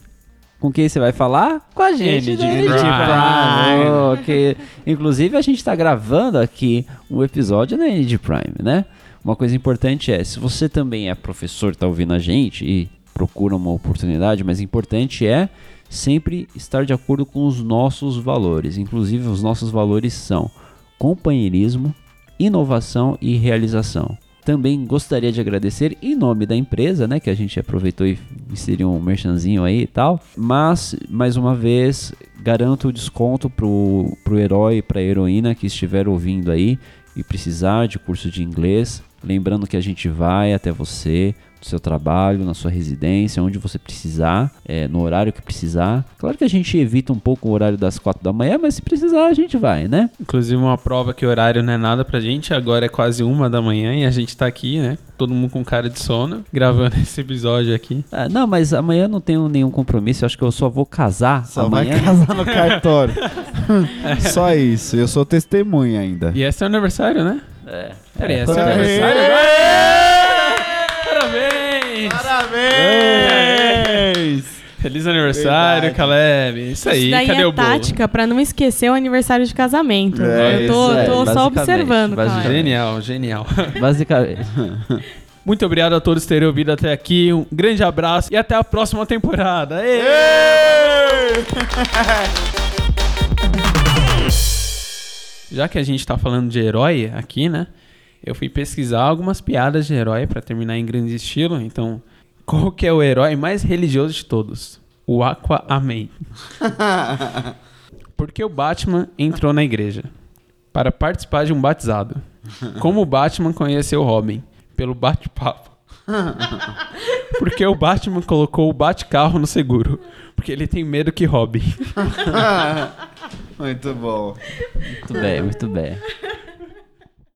com quem você vai falar? Com a gente. ND Prime. Prime. Que, inclusive, a gente está gravando aqui um episódio na ND Prime, né? Uma coisa importante é, se você também é professor, está ouvindo a gente e procura uma oportunidade, mas importante é sempre estar de acordo com os nossos valores. Inclusive, os nossos valores são companheirismo, inovação e realização. também gostaria de agradecer em nome da empresa, né? Que a gente aproveitou e inseriu um merchanzinho aí e tal. Mas, mais uma vez, garanto o desconto pro, pro herói e pra heroína que estiver ouvindo aí e precisar de curso de inglês. Lembrando que a gente vai até você, seu trabalho, na sua residência, onde você precisar, é, no horário que precisar. Claro que a gente evita um pouco o horário das quatro da manhã, mas se precisar a gente vai, né? Inclusive uma prova que o horário não é nada pra gente, agora é quase uma da manhã e a gente tá aqui, né? Todo mundo com cara de sono, [LAUGHS] gravando esse episódio aqui. Ah, não, mas amanhã eu não tenho nenhum compromisso, eu acho que eu só vou casar Só amanhã. vai casar no cartório. [LAUGHS] [LAUGHS] Só isso. Eu sou testemunha ainda. E esse é o aniversário, né? É. Peraí, É, esse é o aniversário! Parabéns! Feliz aniversário, Verdade. Caleb. Isso aí, Isso daí cadê é o bolo? tática pra não esquecer o aniversário de casamento. É, eu tô, isso é, tô só basicamente, observando, cara. basicamente. Genial, genial. [LAUGHS] Basicamente. Muito obrigado a todos por terem ouvido até aqui. Um grande abraço e até a próxima temporada. Ê! Já que a gente tá falando de herói aqui, né? Eu fui pesquisar algumas piadas de herói pra terminar em grande estilo. Então, qual que é o herói mais religioso de todos? O Aquaman. [LAUGHS] Por que o Batman entrou na igreja? Para participar de um batizado. Como o Batman conheceu o Robin? Pelo bate-papo. [LAUGHS] Por que o Batman colocou o bate-carro no seguro? Porque ele tem medo que Robin. [LAUGHS] Muito bom. Muito bem, muito bem.